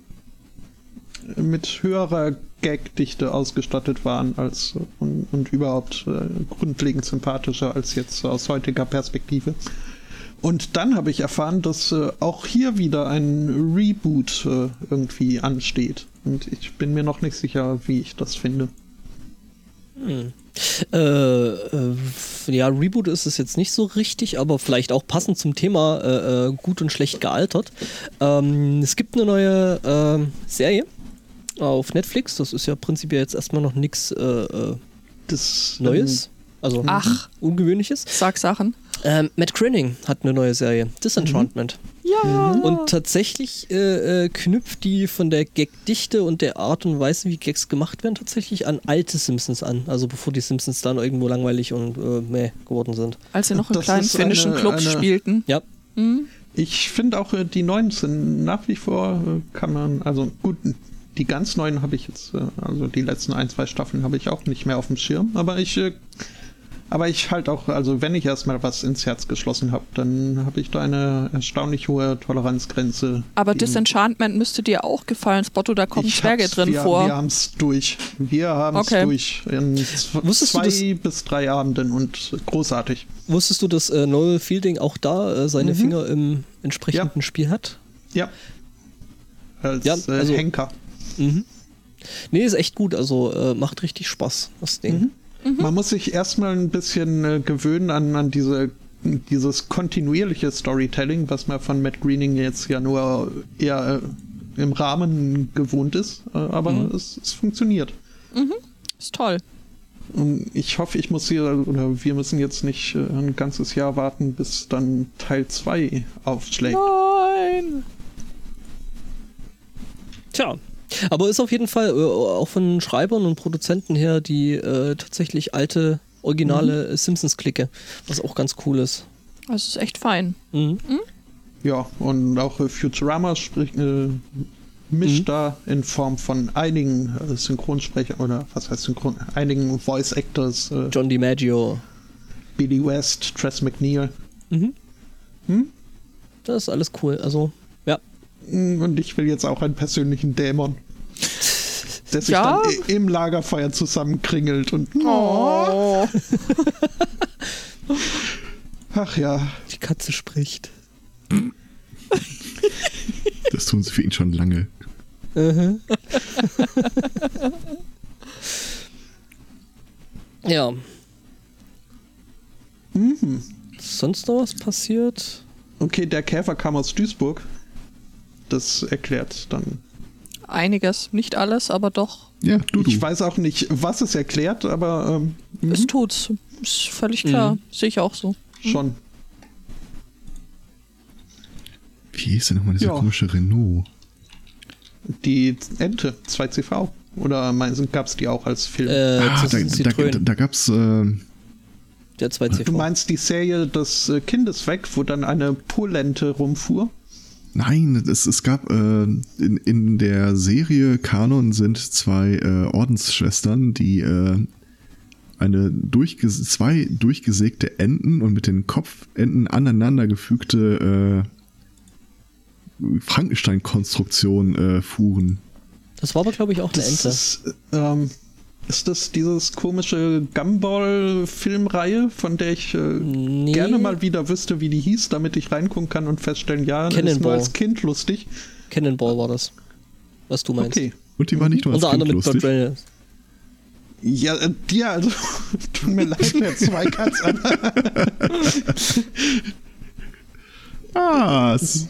mit höherer Gagdichte ausgestattet waren als äh, und, und überhaupt äh, grundlegend sympathischer als jetzt aus heutiger Perspektive. Und dann habe ich erfahren, dass äh, auch hier wieder ein Reboot äh, irgendwie ansteht. Und ich bin mir noch nicht sicher, wie ich das finde. Äh, äh, ja, Reboot ist es jetzt nicht so richtig, aber vielleicht auch passend zum Thema äh, äh, gut und schlecht gealtert. Ähm, es gibt eine neue ähm, Serie auf Netflix. Das ist ja prinzipiell jetzt erstmal noch nichts äh, äh, Neues. Also Ach. Ungewöhnliches. Sag Sachen. Ähm, Matt Groening hat eine neue Serie, Disenchantment. Ja. Und tatsächlich äh, äh, knüpft die von der Gagdichte und der Art und Weise, wie Gags gemacht werden, tatsächlich an alte Simpsons an. Also bevor die Simpsons dann irgendwo langweilig und äh, meh geworden sind. Als sie noch in Das kleinen finnischen eine- Clubs eine- spielten. Ja. Hm? Ich finde auch äh, die neuen sind nach wie vor kann man, also gut, die ganz neuen habe ich jetzt, äh, also die letzten ein, zwei Staffeln habe ich auch nicht mehr auf dem Schirm, aber ich, äh, aber ich halt auch, also wenn ich erstmal was ins Herz geschlossen habe, dann habe ich da eine erstaunlich hohe Toleranzgrenze. Aber Disenchantment müsste dir auch gefallen, Spotto, da kommen Ich Zwerge drin wir, vor. Wir haben es durch. Wir haben es Okay. durch. In Wusstest du zwei bis drei Abenden und großartig. Wusstest du, dass äh, Noel Fielding auch da äh, seine Mhm. Finger im entsprechenden Spiel hat? Ja. Als Ja, äh, also- Henker. Mhm. Nee, ist echt gut. Also äh, macht richtig Spaß, das Ding. Mhm. Man muss sich erstmal ein bisschen äh, gewöhnen an, an diese, dieses kontinuierliche Storytelling, was man von Matt Greening jetzt ja nur eher äh, im Rahmen gewohnt ist. Äh, aber es, es funktioniert. Ist toll. Und ich hoffe, ich muss hier, oder wir müssen jetzt nicht äh, ein ganzes Jahr warten, bis dann Teil 2 aufschlägt. Nein. Tja. Aber ist auf jeden Fall äh, auch von Schreibern und Produzenten her die äh, tatsächlich alte, originale Simpsons-Clique, was auch ganz cool ist. Das ist echt fein. Mhm. Ja, und auch äh, Futurama spricht, äh, mischt Mhm. da in Form von einigen äh, Synchronsprechern oder was heißt Synchron, einigen Voice Actors, äh, John DiMaggio. Billy West, Tress McNeil. Mhm. Hm? Das ist alles cool. Also, Und ich will jetzt auch einen persönlichen Dämon. Der sich Ja? dann im Lagerfeuer zusammenkringelt und. Oh. Ach ja. Die Katze spricht. Das tun sie für ihn schon lange. Mhm. ja. Mhm. Sonst noch was passiert? Okay, der Käfer kam aus Duisburg. Das erklärt dann. Einiges, nicht alles, aber doch. Ja, du, du. Ich weiß auch nicht, was es erklärt, aber ähm, Es mhm, tut's. Ist völlig klar. Mhm. Sehe ich auch so. schon. Wie hieß denn nochmal dieser Ja. komische Renault? Die Ente, 2CV. Oder gab es die auch als Film? Äh, ah, da, da, da, da gab's äh, der 2CV. du meinst die Serie des Kindes weg, wo dann eine Polente rumfuhr? Nein, es, es gab äh, in, in der Serie Kanon sind zwei äh, Ordensschwestern, die äh, eine durchges zwei durchgesägte Enden und mit den Kopfenden aneinandergefügte äh, Frankenstein-Konstruktion äh, fuhren. Das war aber, glaube ich, auch eine Das Ente. ist, ähm, ist das dieses komische Gumball-Filmreihe, von der ich äh, Nee. gerne mal wieder wüsste, wie die hieß, damit ich reingucken kann und feststellen, ja, das ist nur als Kind lustig. Cannonball war das. Was du meinst. Okay. Und die war nicht nur als Unter Kind anderem mit lustig. Ja, äh, dir, also, tut mir leid, wer zwei Cuts an. Was?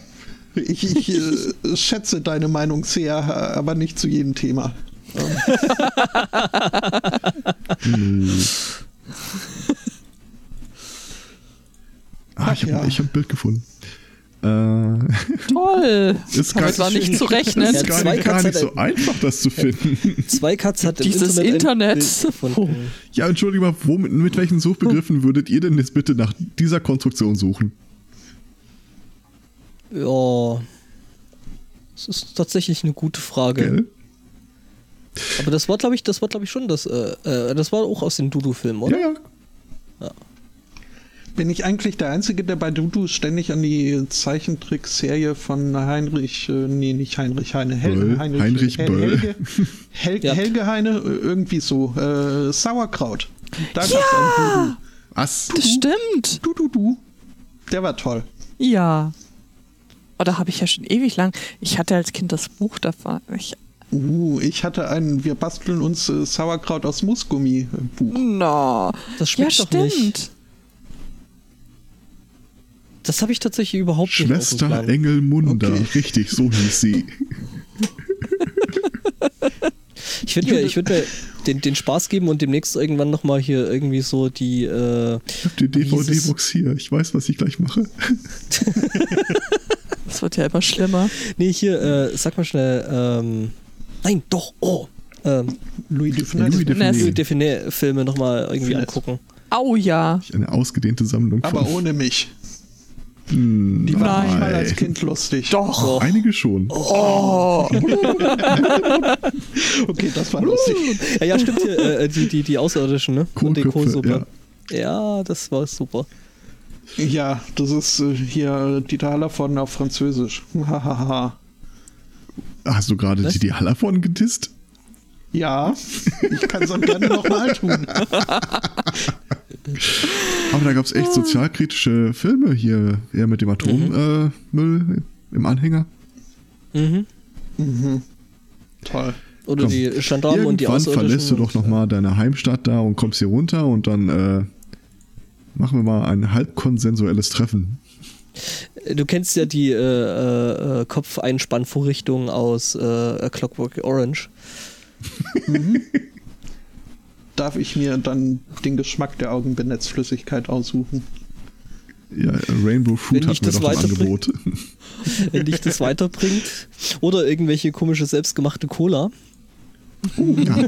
Ich, ich äh, schätze deine Meinung sehr, aber nicht zu jedem Thema. Ah, ich habe ja. hab ein Bild gefunden. Äh, Toll. ist gar, Damit war nicht zu rechnen. ist Ja, gar, zwei nicht, gar nicht so einfach, das zu finden. Zwei Cuts hat im Dieses Internet, Internet. Ja, entschuldige mal, womit, mit welchen Suchbegriffen würdet ihr denn jetzt bitte nach dieser Konstruktion suchen? Ja. Das ist tatsächlich eine gute Frage. Gell? Aber das war, glaube ich, das war, glaube ich, schon das. Äh, äh, das war auch aus den Dudu-Filmen, oder? Ja, ja. Bin ich eigentlich der Einzige, der bei Dudu ständig an die Zeichentrickserie von Heinrich, äh, nee, nicht Heinrich Heine, Hel Böll. Heinrich, Heinrich Hel Böll. Helge, Hel Ja. Helge Heine, äh, irgendwie so, äh, Sauerkraut. Da gab's einen Was? Das stimmt. Dudu. Du, du, du. Der war toll. Ja. Oh, da habe ich ja schon ewig lang. Ich hatte als Kind das Buch davon. Ich, Uh, ich hatte ein Wir basteln uns äh, Sauerkraut aus Mussgummi äh, Buch. no. Das Ja, schmeckt doch nicht. stimmt. Das habe ich tatsächlich überhaupt nicht. Schwester Plan. Engelmunda. Okay. Richtig, so hieß sie. Ich würde mir, ich würd mir den, den Spaß geben und demnächst irgendwann nochmal hier irgendwie so die. Äh, Ich habe die? DVD-Box hier. Ich weiß, was ich gleich mache. Das wird ja immer schlimmer. nee, hier, äh, sag mal schnell. Ähm, nein, doch, oh. Ähm, Louis de Funès. Louis de Funès. Funès. Define-Filme nochmal irgendwie Finesse. angucken. Au ja. Eine ausgedehnte Sammlung Aber von. ohne mich. Hm, Die waren Nein. nicht mal als Kind lustig. Doch. Doch. Einige schon. Oh. Okay, das war lustig. Ja, ja, stimmt hier, äh, die, die, die Außerirdischen, ne? Die Kohlsuppe. Ja. das war super. Ja, das ist äh, hier Dieter Hallervorden auf Französisch. Hahaha. Hast du gerade die, Hallervorden gedisst? ja, ich kann es auch gerne nochmal tun. Aber da gab es echt sozialkritische Filme hier. Eher mit dem Atommüll äh, Müll im Anhänger. Mhm. Mhm. Toll. Oder Komm, die Gendarmen und die Irgendwann Außerirdischen. verlässt du doch nochmal deine Heimstadt da und kommst hier runter und dann äh, machen wir mal ein halbkonsensuelles Treffen. Du kennst ja die äh, äh, Kopfeinspannvorrichtung aus äh, Clockwork Orange. Darf ich mir dann den Geschmack der Augenbenetzflüssigkeit aussuchen? Ja, Rainbow Fruit hatten wir das doch im. Angebot. wenn dich das weiterbringt. Oder irgendwelche komische selbstgemachte Cola. Ja.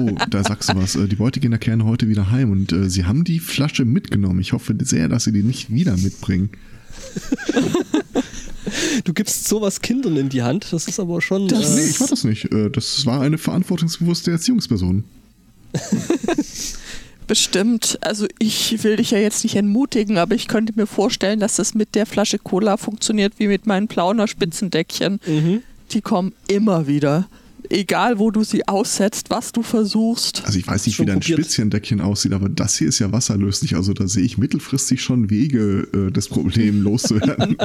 Oh, da sagst du was. Äh, Die Beutekinder kehren heute wieder heim und äh, sie haben die Flasche mitgenommen. Ich hoffe sehr, dass sie die nicht wieder mitbringen. Du gibst sowas Kindern in die Hand. Das ist aber schon. Das- äh, Nee, ich war das nicht. Äh, Das war eine verantwortungsbewusste Erziehungsperson. Bestimmt. Also ich will dich ja jetzt nicht entmutigen, aber ich könnte mir vorstellen, dass das mit der Flasche Cola funktioniert wie mit meinen Plauner Spitzendeckchen. mhm. Die kommen immer wieder. Egal wo du sie aussetzt, was du versuchst. Also ich weiß nicht, wie dein probiert. Spitzchendeckchen aussieht, aber das hier ist ja wasserlöslich. Also da sehe ich mittelfristig schon Wege, äh, das Problem loszuwerden.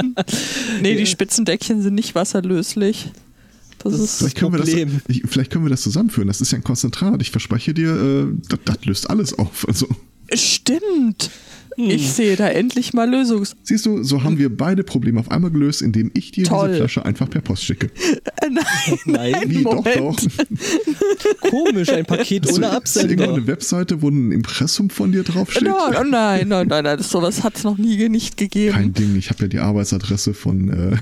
Nee, die Spitzendeckchen sind nicht wasserlöslich. Das, Das ist. vielleicht, können wir das, Problem. ich, vielleicht können wir das zusammenführen. Das ist ja ein Konzentrat. Ich verspreche dir, äh, das, das löst alles auf. Also Stimmt. Hm. Ich sehe da endlich mal Lösungs. siehst du, so haben wir beide Probleme auf einmal gelöst, indem ich dir Toll. diese Flasche einfach per Post schicke. Nein, Nein, nein, Wie, doch, Moment. doch. Komisch, ein Paket ohne irgendwo Absender. eine Webseite, wo ein Impressum von dir draufsteht? Nein, oh nein, nein, nein, nein, sowas hat es noch nie nicht gegeben. Kein Ding, ich habe ja die Arbeitsadresse von äh,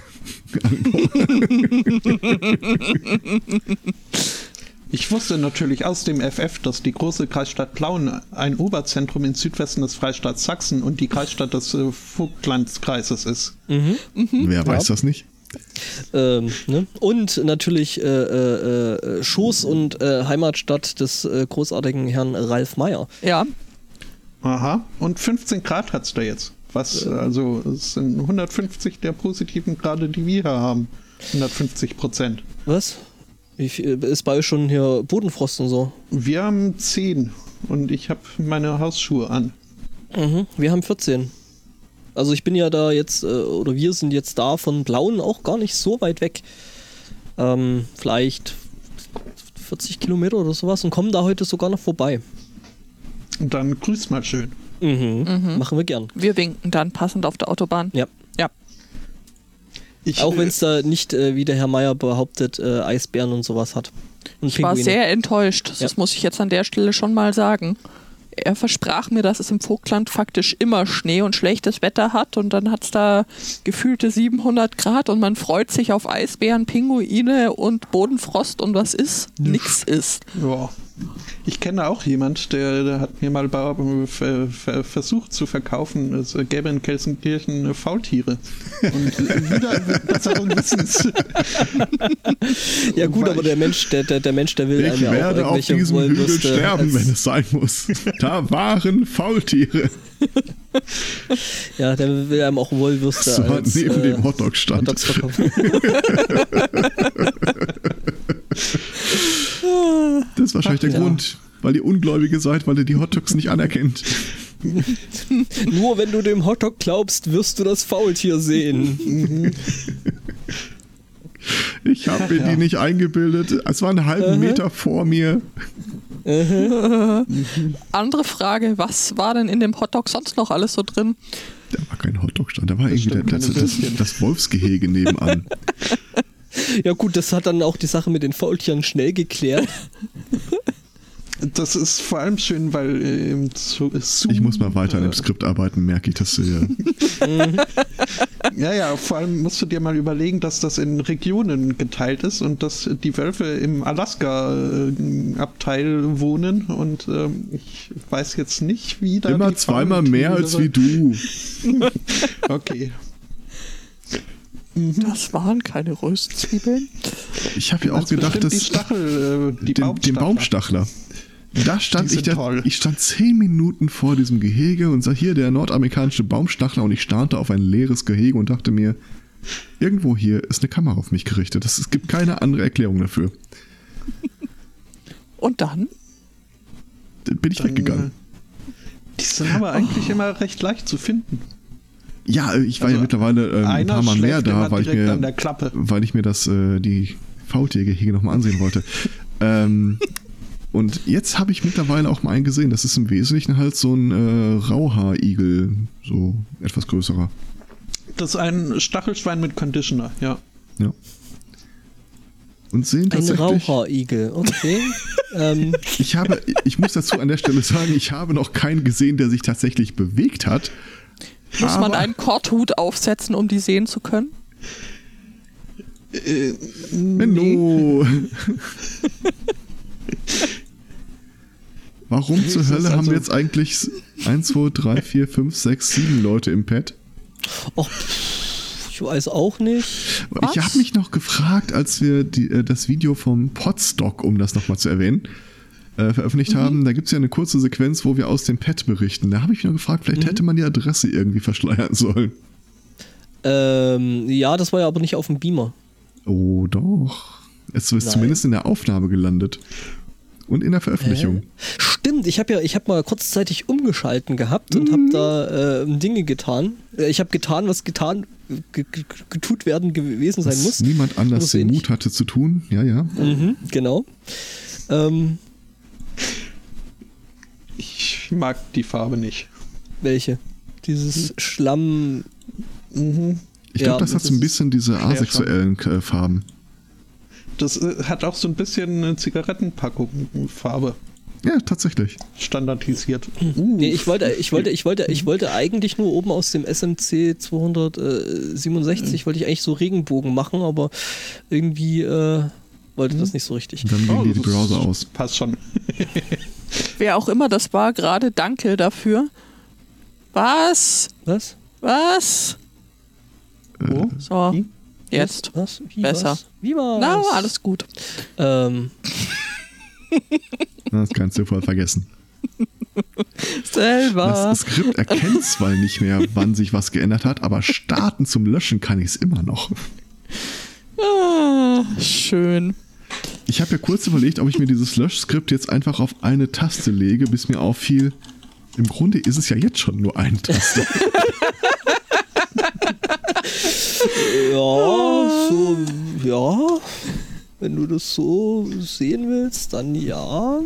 Ich wusste natürlich aus dem FF, dass die große Kreisstadt Plauen ein Oberzentrum im Südwesten des Freistaats Sachsen und die Kreisstadt des äh, Vogtlandskreises ist. Wer weiß das nicht? Ähm, ne? Und natürlich äh, äh, äh, Schoß und äh, Heimatstadt des äh, großartigen Herrn Ralf Meyer. Ja, Aha. Und 15 Grad hat's da jetzt. Was, also, es sind 150 der positiven Grade, die wir hier haben. 150 Prozent. Was? Wie viel, ist bei euch schon hier Bodenfrost und so? Wir haben 10 und ich habe meine Hausschuhe an. Mhm. Wir haben 14. Also ich bin ja da jetzt, äh, oder wir sind jetzt da von Blauen auch gar nicht so weit weg. Ähm, vielleicht 40 Kilometer oder sowas und kommen da heute sogar noch vorbei. Und dann grüß mal schön. Mhm. Machen wir gern. wir winken dann passend auf der Autobahn. Ja. Ich, Auch äh, wenn es da nicht, äh, wie der Herr Meier behauptet, äh, Eisbären und sowas hat. Und Ich war Pinguine. sehr enttäuscht. Das Ja. muss ich jetzt an der Stelle schon mal sagen. Er versprach mir, dass es im Vogtland faktisch immer Schnee und schlechtes Wetter hat und dann hat es da gefühlte 700 Grad und man freut sich auf Eisbären, Pinguine und Bodenfrost und was ist? Nix ist. Ja. Ich kenne auch jemand, der, der hat mir mal ver, versucht zu verkaufen, es gäbe in Gelsenkirchen Faultiere. Und wieder besseren Wissens. Ja gut, aber der Mensch, der, der, der Mensch, der will Ich einem ja auch werde auf irgendwelche diesem Hügel sterben, wenn es sein muss. Da waren Faultiere. Ja, der will einem auch Wollwürste So als neben äh, dem Hotdog stand. Hotdogs verkaufen. Das ist wahrscheinlich der Ja. Grund, weil ihr Ungläubige seid, weil ihr die Hotdogs nicht anerkennt. Nur wenn du dem Hotdog glaubst, wirst du das Faultier sehen. Ich habe mir Ja. die nicht eingebildet. Es war einen halben Meter vor mir. Andere Frage, was war denn in dem Hotdog sonst noch alles so drin? Da war kein Hotdog-Stand, da war irgendwie stimmt, der, das, das, das Wolfsgehege nebenan. Ja gut, das hat dann auch die Sache mit den Faultieren schnell geklärt. Das ist vor allem schön, weil äh, im Zo- Zoo, Ich muss mal weiter an dem äh, Skript arbeiten, merke ich das sehr. Ja, ja, vor allem musst du dir mal überlegen, dass das in Regionen geteilt ist und dass die Wölfe im Alaska-Abteil wohnen und ähm, ich weiß jetzt nicht, wie da Immer die zweimal mehr als wie du. Okay. Das waren keine Röstzwiebeln. Ich habe ja auch gedacht, dass die Stachel, äh, die den, den Baumstachler. Baumstachler. Da stand ich, da, ich stand zehn Minuten vor diesem Gehege und sah hier der nordamerikanische Baumstachler und ich starrte auf ein leeres Gehege und dachte mir, irgendwo hier ist eine Kamera auf mich gerichtet. Das, es gibt keine andere Erklärung dafür. Und dann? Dann bin ich Dann, weggegangen. äh, Die sind aber eigentlich immer recht leicht zu finden. Ja, äh, ich war ja also mittlerweile ähm, ein paar Mal mehr da, weil ich mir, an der Klappe. weil ich mir das, äh, die Faultiergehege nochmal ansehen wollte. ähm, und jetzt habe ich mittlerweile auch mal einen gesehen. Das ist im Wesentlichen halt so ein äh, Rauhaarigel, so etwas größerer. Das ist ein Stachelschwein mit Conditioner, ja. Ja. Und sehen Ein tatsächlich. Raucherigel, okay. ähm, Ich habe, ich muss dazu an der Stelle sagen, ich habe noch keinen gesehen, der sich tatsächlich bewegt hat. Muss man Aber- einen Korthut aufsetzen, um die sehen zu können? Äh, Menno. Warum Nee, zur Hölle haben also- wir jetzt eigentlich 1, 2, 3, 4, 5, 6, 7 Leute im Pad? och, ich weiß auch nicht. Was? Ich habe mich noch gefragt, als wir die, äh, das Video vom Podstock, um das nochmal zu erwähnen, äh, veröffentlicht haben, da gibt es ja eine kurze Sequenz, wo wir aus dem Pad berichten. Da habe ich mich noch gefragt, vielleicht hätte man die Adresse irgendwie verschleiern sollen. Ähm, ja, das war ja aber nicht auf dem Beamer. Oh, doch. Es ist Nein. zumindest in der Aufnahme gelandet. Und in der Veröffentlichung. Stimmt, ich habe ja, ich habe mal kurzzeitig umgeschalten gehabt und habe da äh, Dinge getan. Äh, Ich habe getan, was getan, ge- ge- getut werden gewesen sein Was muss. niemand anders den Mut hatte zu tun. Ja, ja. Mhm, genau. Ähm, Ich mag die Farbe nicht. welche? Dieses Schlamm. Mhm. Ich Ja, glaube, das hat so ein bisschen diese asexuellen äh, Farben. Das äh, hat auch so ein bisschen eine Zigarettenpackung Farbe Ja, tatsächlich. standardisiert. Hm. Nee, ich wollte, ich wollte, ich wollte, ich wollte eigentlich nur oben aus dem SMC 267 wollte ich eigentlich so Regenbogen machen, aber irgendwie äh, wollte das nicht so richtig. Und dann gehen dir die Oh, das Browser aus. Passt schon. Wer auch immer das war, gerade danke dafür. Was? Was? Was? Wo? So, Wie? jetzt. Was? Wie Besser. Was? Wie war's? Na, alles gut. Ähm, Das kannst du voll vergessen. Selber. Das Skript erkennt zwar nicht mehr, wann sich was geändert hat, aber starten zum Löschen kann ich es immer noch. Ah, schön. Ich habe ja kurz überlegt, ob ich mir dieses Löschskript jetzt einfach auf eine Taste lege, bis mir auffiel, im Grunde ist es ja jetzt schon nur eine Taste. ja, so, ja. Wenn du das so sehen willst, dann ja.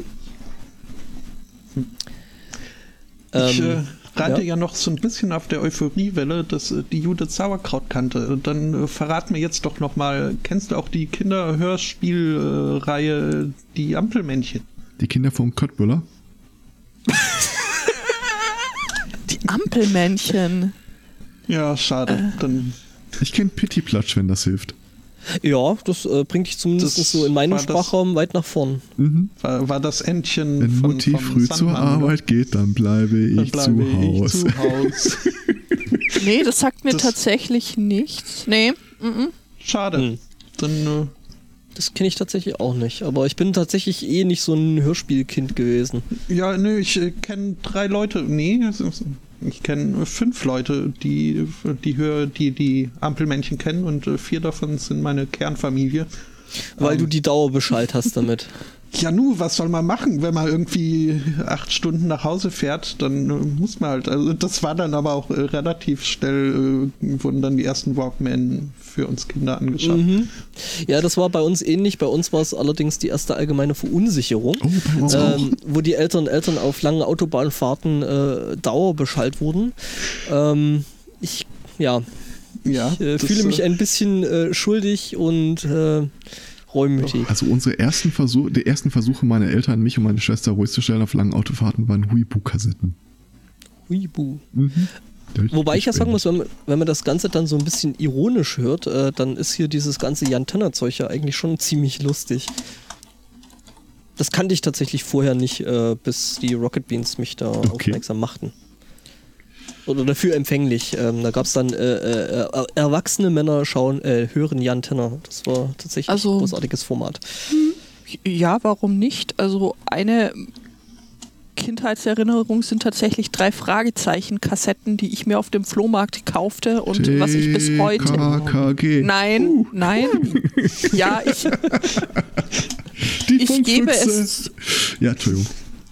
Ich Ähm, äh, reite ja. ja. noch so ein bisschen auf der Euphoriewelle, dass äh, die Judith Sauerkraut kannte. Dann äh, verrat mir jetzt doch noch mal, kennst du auch die Kinderhörspielreihe äh, Die Ampelmännchen? Die Kinder vom Köttbüller. Die Ampelmännchen. Ja, schade. Dann Ich kenne Pittiplatsch, wenn das hilft. Ja, das äh, bringt dich zumindest Das so in meinem das- Sprachraum weit nach vorn. Mhm. war, war das Entchen Wenn von, Mutti vom früh zur Sandmann, Arbeit geht, dann bleibe Dann ich bleibe zu Haus. Ich zu Haus. Nee, das sagt mir Das- tatsächlich nichts. Nee. mhm. Schade. Hm. Dann äh, Das kenne ich tatsächlich auch nicht. Aber ich bin tatsächlich eh nicht so ein Hörspielkind gewesen. Ja, nö, ich äh, kenne drei Leute. Nee, es ist- ich kenne fünf Leute, die die hör, die die Ampelmännchen kennen und äh, vier davon sind meine Kernfamilie. Weil Ähm, du die Dauerbescheid hast damit. Ja, nu, was soll man machen, wenn man irgendwie acht Stunden nach Hause fährt? Dann äh, muss man halt. Also das war dann aber auch äh, relativ schnell, äh, wurden dann die ersten Walkman für uns Kinder angeschafft. Mhm. Ja, das war bei uns ähnlich. Bei uns war es allerdings die erste allgemeine Verunsicherung. Oh. Ähm, wo die Eltern Eltern auf langen Autobahnfahrten äh, Dauerbescheid wurden. Ähm, ich, ja, Ja, ich äh, fühle mich ein bisschen schuldig und reumütig. Also unsere ersten Versuche, die ersten Versuche meiner Eltern, mich und meine Schwester ruhig zu stellen auf langen Autofahrten, waren Huibu-Kassetten. Huibu. Mhm. Wobei ich ja sagen muss, wenn man, wenn man das Ganze dann so ein bisschen ironisch hört, äh, dann ist hier dieses ganze Jan Tenner-Zeug ja eigentlich schon ziemlich lustig. Das kannte ich tatsächlich vorher nicht, äh, bis die Rocket Beans mich da Okay. aufmerksam machten. Oder dafür empfänglich. Ähm, da gab es dann äh, äh, äh, erwachsene Männer schauen, äh, hören Jan Tenner. Das war tatsächlich Also- ein großartiges Format. Ja, warum nicht? Also eine Kindheitserinnerung sind tatsächlich drei Fragezeichen-Kassetten, die ich mir auf dem Flohmarkt kaufte und was ich bis heute. TKKG. Nein, nein. Ja, ich Die ich gebe es Ja, Entschuldigung.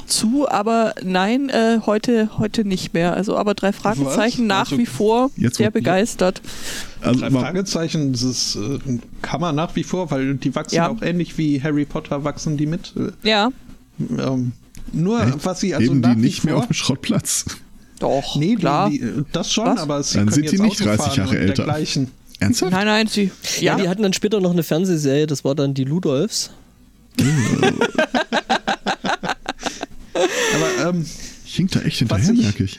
Zu, aber nein, äh, heute, heute nicht mehr. Also aber drei Fragezeichen Was? nach Also, wie vor jetzt sehr begeistert. Also, Drei Fragezeichen, das ist, äh, kann man nach wie vor, weil die wachsen Ja. auch ähnlich wie Harry Potter, wachsen die mit. Äh, Ja, Ähm, nur, Hä? was sie also eben nach die nicht mehr auf dem Schrottplatz. doch, Nee, klar. Die, die, das schon, Was? aber sie Dann sind die nicht Auto 30 fahren Jahre älter. Dergleichen. Ernsthaft? Nein, nein, sie. Ja, Ja, die hatten dann später noch eine Fernsehserie, das war dann die Ludolfs. Aber ähm, Ich hink da echt hinterher, merke ich.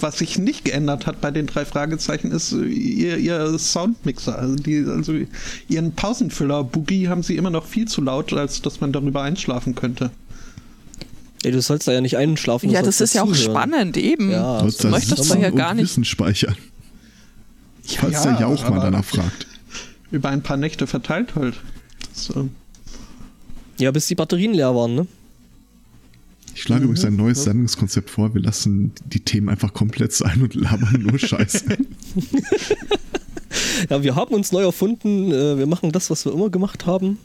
was sich nicht geändert hat bei den drei Fragezeichen, ist äh, ihr, ihr Soundmixer. Also, die, also ihren Pausenfüller Boogie haben sie immer noch viel zu laut, als dass man darüber einschlafen könnte. Ey, du sollst da ja nicht einschlafen. ja, das ist ja auch spannend, eben. Ja, Du sollst du da möchtest doch ja gar nicht. Wissen speichern. Falls Ja, der Jauch mal danach fragt. Über ein paar Nächte verteilt halt. Das, äh, Ja, bis die Batterien leer waren, ne? Ich schlage übrigens ein neues Ja. Sendungskonzept vor. Wir lassen die Themen einfach komplett sein und labern nur Scheiße. Ja, wir haben uns neu erfunden. Äh, wir machen das, was wir immer gemacht haben.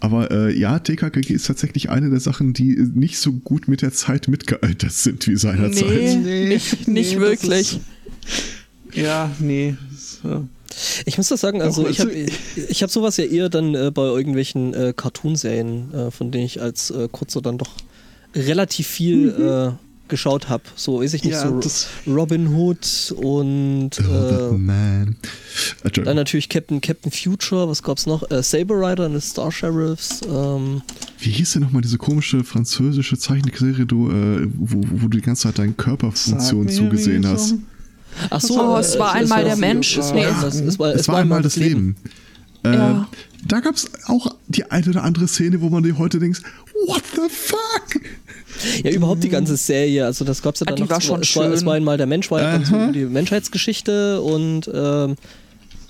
Aber äh, ja, TKKG ist tatsächlich eine der Sachen, die nicht so gut mit der Zeit mitgealtert sind wie seinerzeit. Nee, Nee, nicht, nee, nicht wirklich. Ja, nee. äh, Ich muss das sagen, also ich habe also- ich hab sowas ja eher dann äh, bei irgendwelchen äh, Cartoonserien, äh, von denen ich als äh, Kurzer dann doch relativ viel äh, geschaut habe. So, weiß ich nicht, Ja, so Robin Hood und äh, dann natürlich Captain, Captain Future, was gab's noch? Äh, Saber Rider und the Star Sheriffs. Ähm, Wie hieß denn nochmal diese komische französische Zeichentrickserie, wo, wo du die ganze Zeit deinen Körperfunktionen zugesehen hast? so- ach so, Oh, äh, es war einmal der Mensch. es Nee, war- Es, es, war, Es war einmal das Leben. Äh, Ja. Da gab es auch die eine oder andere Szene, wo man dir heute denkt, what the fuck? Ja, überhaupt die ganze Serie. Also das gab's ja Ah, dann die noch. war es schon es war, es schön. war einmal der Mensch, war ja dann so die Menschheitsgeschichte und ähm,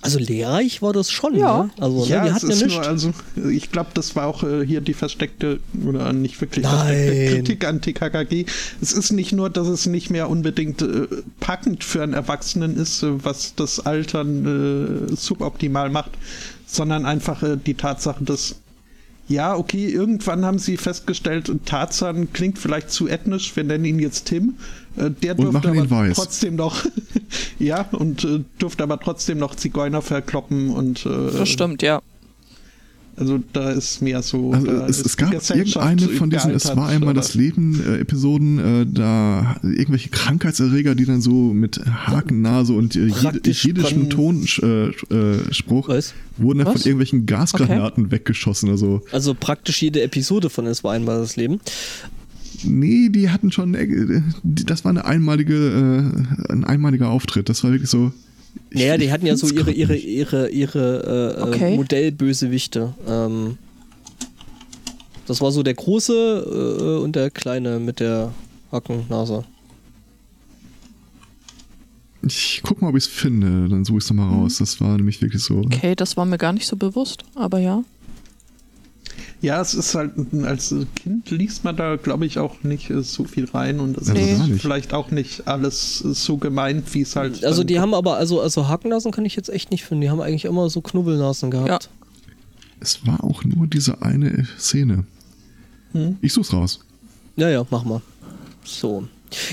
also lehrreich war das schon. Ja. Ne? Also ne, ja, die es hatten ja ist nichts. nur, also ich glaube, das war auch äh, hier die versteckte oder nicht wirklich Nein. versteckte Kritik an TKKG. Es ist nicht nur, dass es nicht mehr unbedingt äh, packend für einen Erwachsenen ist, äh, was das Altern äh, suboptimal macht, sondern einfach äh, die Tatsache, dass ja, okay, irgendwann haben sie festgestellt, Tarzan klingt vielleicht zu ethnisch, wir nennen ihn jetzt Tim. Äh, der Und durfte aber weiß. trotzdem noch, ja, und äh, durfte aber trotzdem noch Zigeuner verkloppen und äh, Das stimmt, ja. also da ist mehr so. Also es, es gab irgendeine von diesen Es war einmal oder? das Leben äh, Episoden, äh, da irgendwelche Krankheitserreger, die dann so mit Hakennase und äh, von- Tonspruch äh, Spruch Was? wurden dann Was? von irgendwelchen Gasgranaten weggeschossen. Also Also praktisch jede Episode von Es war einmal das Leben. Nee, die hatten schon, äh, das war eine einmalige, äh, ein einmaliger Auftritt. Das war wirklich so. ich- Naja, die hatten ja so ihre, grad ihre, nicht. ihre, ihre äh, Okay. äh, Modellbösewichte. Ähm, das war so der große äh, und der kleine mit der Hackennase. Ich guck mal, ob ich es finde, dann suche ich es nochmal raus. Das war nämlich wirklich so. Okay, das war mir gar nicht so bewusst, aber ja. Ja, es ist halt, als Kind liest man da, glaube ich, auch nicht äh, so viel rein und es Also Nee. ist gar nicht. vielleicht auch nicht alles so gemeint, wie es halt. Also die haben aber, also, also Hakennasen kann ich jetzt echt nicht finden. Die haben eigentlich immer so Knubbelnasen gehabt. Es war auch nur diese eine Szene. Hm? Ich such's raus. Ja, ja, mach mal. So.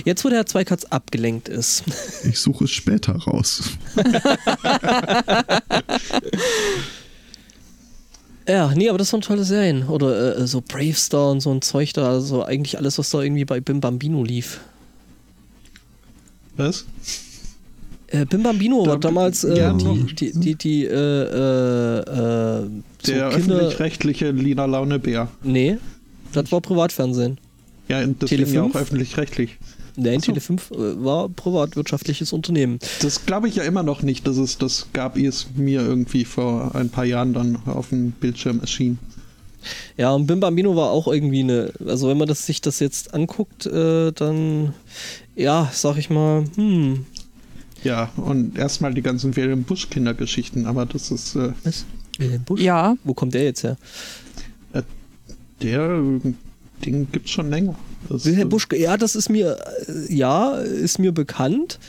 Jetzt, wo der Zweikatz abgelenkt ist. Ich suche es später raus. Ja, nee, aber das waren tolle Serien. Oder äh, so Bravestar und so ein Zeug da. Also eigentlich alles, was da irgendwie bei Bim Bambino lief. Was? Äh, Bim Bambino Da- war damals äh, ja, die, die, die, die, äh, äh, äh, so Der öffentlich-rechtliche Lina Launebär. Nee, das war Privatfernsehen. Ja, deswegen ja auch 5? öffentlich-rechtlich. Nein, so. Tele5 äh, war privatwirtschaftliches Unternehmen. Das glaube ich ja immer noch nicht, dass es das gab, es mir irgendwie vor ein paar Jahren dann auf dem Bildschirm erschien. Ja, und Bim Bambino war auch irgendwie eine, also wenn man das, sich das jetzt anguckt, äh, dann, ja, sag ich mal, hm, Ja, und erstmal die ganzen Wilhelm Busch-Kindergeschichten, aber das ist äh, was? Wilhelm Busch? Ja, Wo kommt der jetzt her? der äh, Ding gibt's schon länger. Das, Wilhelm äh, Busch, ja, das ist mir, äh, ja, ist mir bekannt,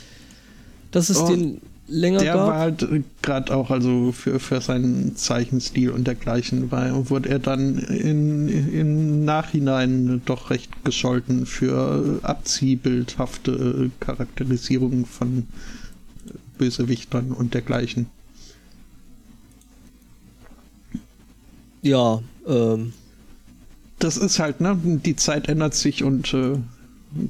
dass es Oh, den länger Der gab. war halt gerade auch, also für, für seinen Zeichenstil und dergleichen, weil wurde er dann in, im Nachhinein doch recht gescholten für abziehbildhafte Charakterisierung von Bösewichtern und dergleichen. ja, ähm, Das ist halt, ne? Die Zeit ändert sich und äh,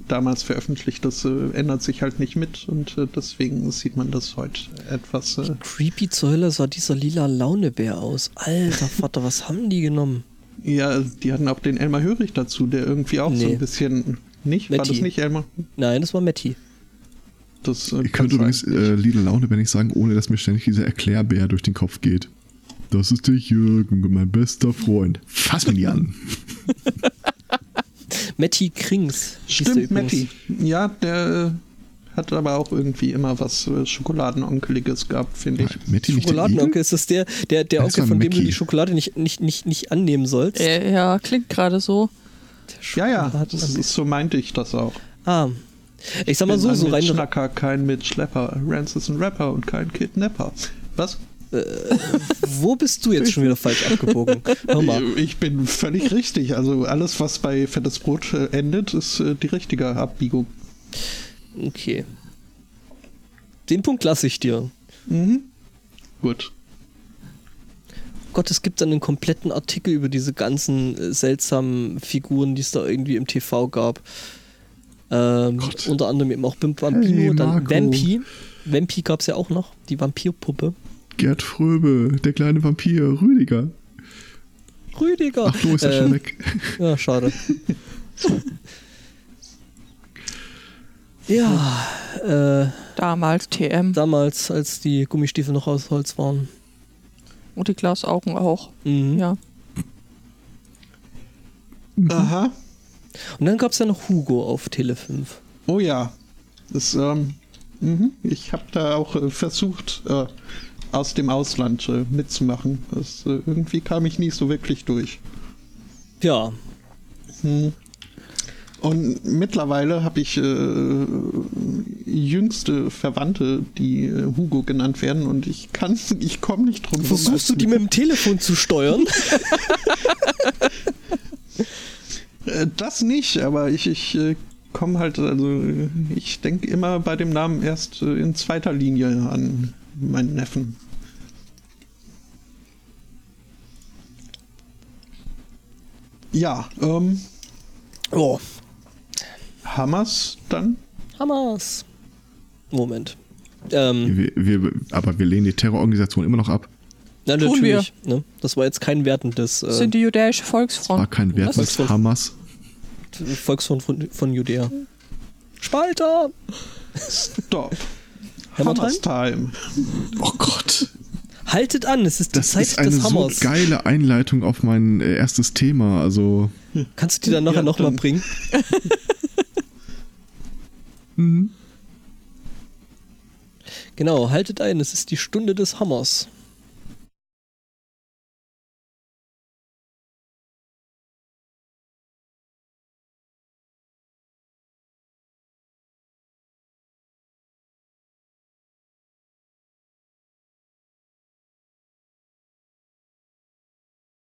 damals veröffentlicht, das äh, ändert sich halt nicht mit und äh, deswegen sieht man das heute etwas. Äh, creepy zur Hölle sah dieser lila Launebär aus. Alter Vater, was haben die genommen? Ja, die hatten auch den Elmar Hörig dazu, der irgendwie auch so Nee. ein bisschen. Nicht? War Matti. das nicht Elmar? Nein, das war Matty. Das äh, Ich kann könnte übrigens äh, Lila Laune, wenn ich sagen, ohne dass mir ständig dieser Erklärbär durch den Kopf geht. Das ist der Jürgen, mein bester Freund. Fass mich nie an. Matty Krings. Stimmt. Matti. Ja, der äh, hat aber auch irgendwie immer was äh, Schokoladenonkeliges gehabt, finde ich. Matti nicht der Schokoladenonkel, ist das der, der, der Onkel, von dem du die Schokolade nicht, nicht, nicht, nicht annehmen sollst? äh, ja, klingt gerade so. Ja, ja, das ist, so meinte ich das auch. Ah. Ich sag mal so, Bin so ein rein. Mitschnacker, kein Mitschlepper. Rance ist ein Rapper und kein Kidnapper. Was? Wo bist du jetzt schon wieder falsch abgebogen? Hör mal. Ich bin völlig richtig. Also alles, was bei Fettes Brot äh, endet, ist äh, die richtige Abbiegung. Okay. Den Punkt lasse ich dir. Mhm. Gut. Gott, es gibt dann einen kompletten Artikel über diese ganzen äh, seltsamen Figuren, die es da irgendwie im TV gab. Ähm, unter anderem eben auch Vampino, Hey, dann. Vampi. Vampi gab es ja auch noch, die Vampirpuppe. Gerd Fröbe, der kleine Vampir, Rüdiger. Rüdiger. Ach, Flo ist ja Äh, schon weg. Ja, schade. ja, äh, Damals TM damals, als die Gummistiefel noch aus Holz waren. und die Glasaugen auch. Mhm. Ja. Aha. Und dann gab es ja noch Hugo auf Tele 5. Oh ja. Das, ähm, mhm. Ich habe da auch äh, versucht, äh, aus dem Ausland äh, mitzumachen. Das, äh, irgendwie kam ich nie so wirklich durch. Ja, Hm. Und mittlerweile habe ich äh, jüngste Verwandte, die äh, Hugo genannt werden, und ich kann, ich komme nicht drum rum. versuchst du die mit dem Telefon zu steuern? Äh, Das nicht, aber ich, ich äh, komme halt, also ich denke immer bei dem Namen erst in zweiter Linie an meinen Neffen. Ja, ähm, oh, Hammers dann? Hammers. Moment. Ähm, Wir, wir, aber wir lehnen die Terrororganisation immer noch ab. na, Tun natürlich. Ne? Das war jetzt kein wertendes Das äh, sind die jüdische War Volksfront. kein Wert Was? des Hamas. Volksfront von, von Judäa. Spalter! Stop. Hammer Hammers Time. Oh Gott. Haltet an, es ist die Das Zeit ist eine des so Hammers. geile Einleitung auf mein äh, erstes Thema. Also. Kannst du die dann nachher Ja, nochmal bringen? Mhm. Genau, haltet ein, es ist die Stunde des Hammers.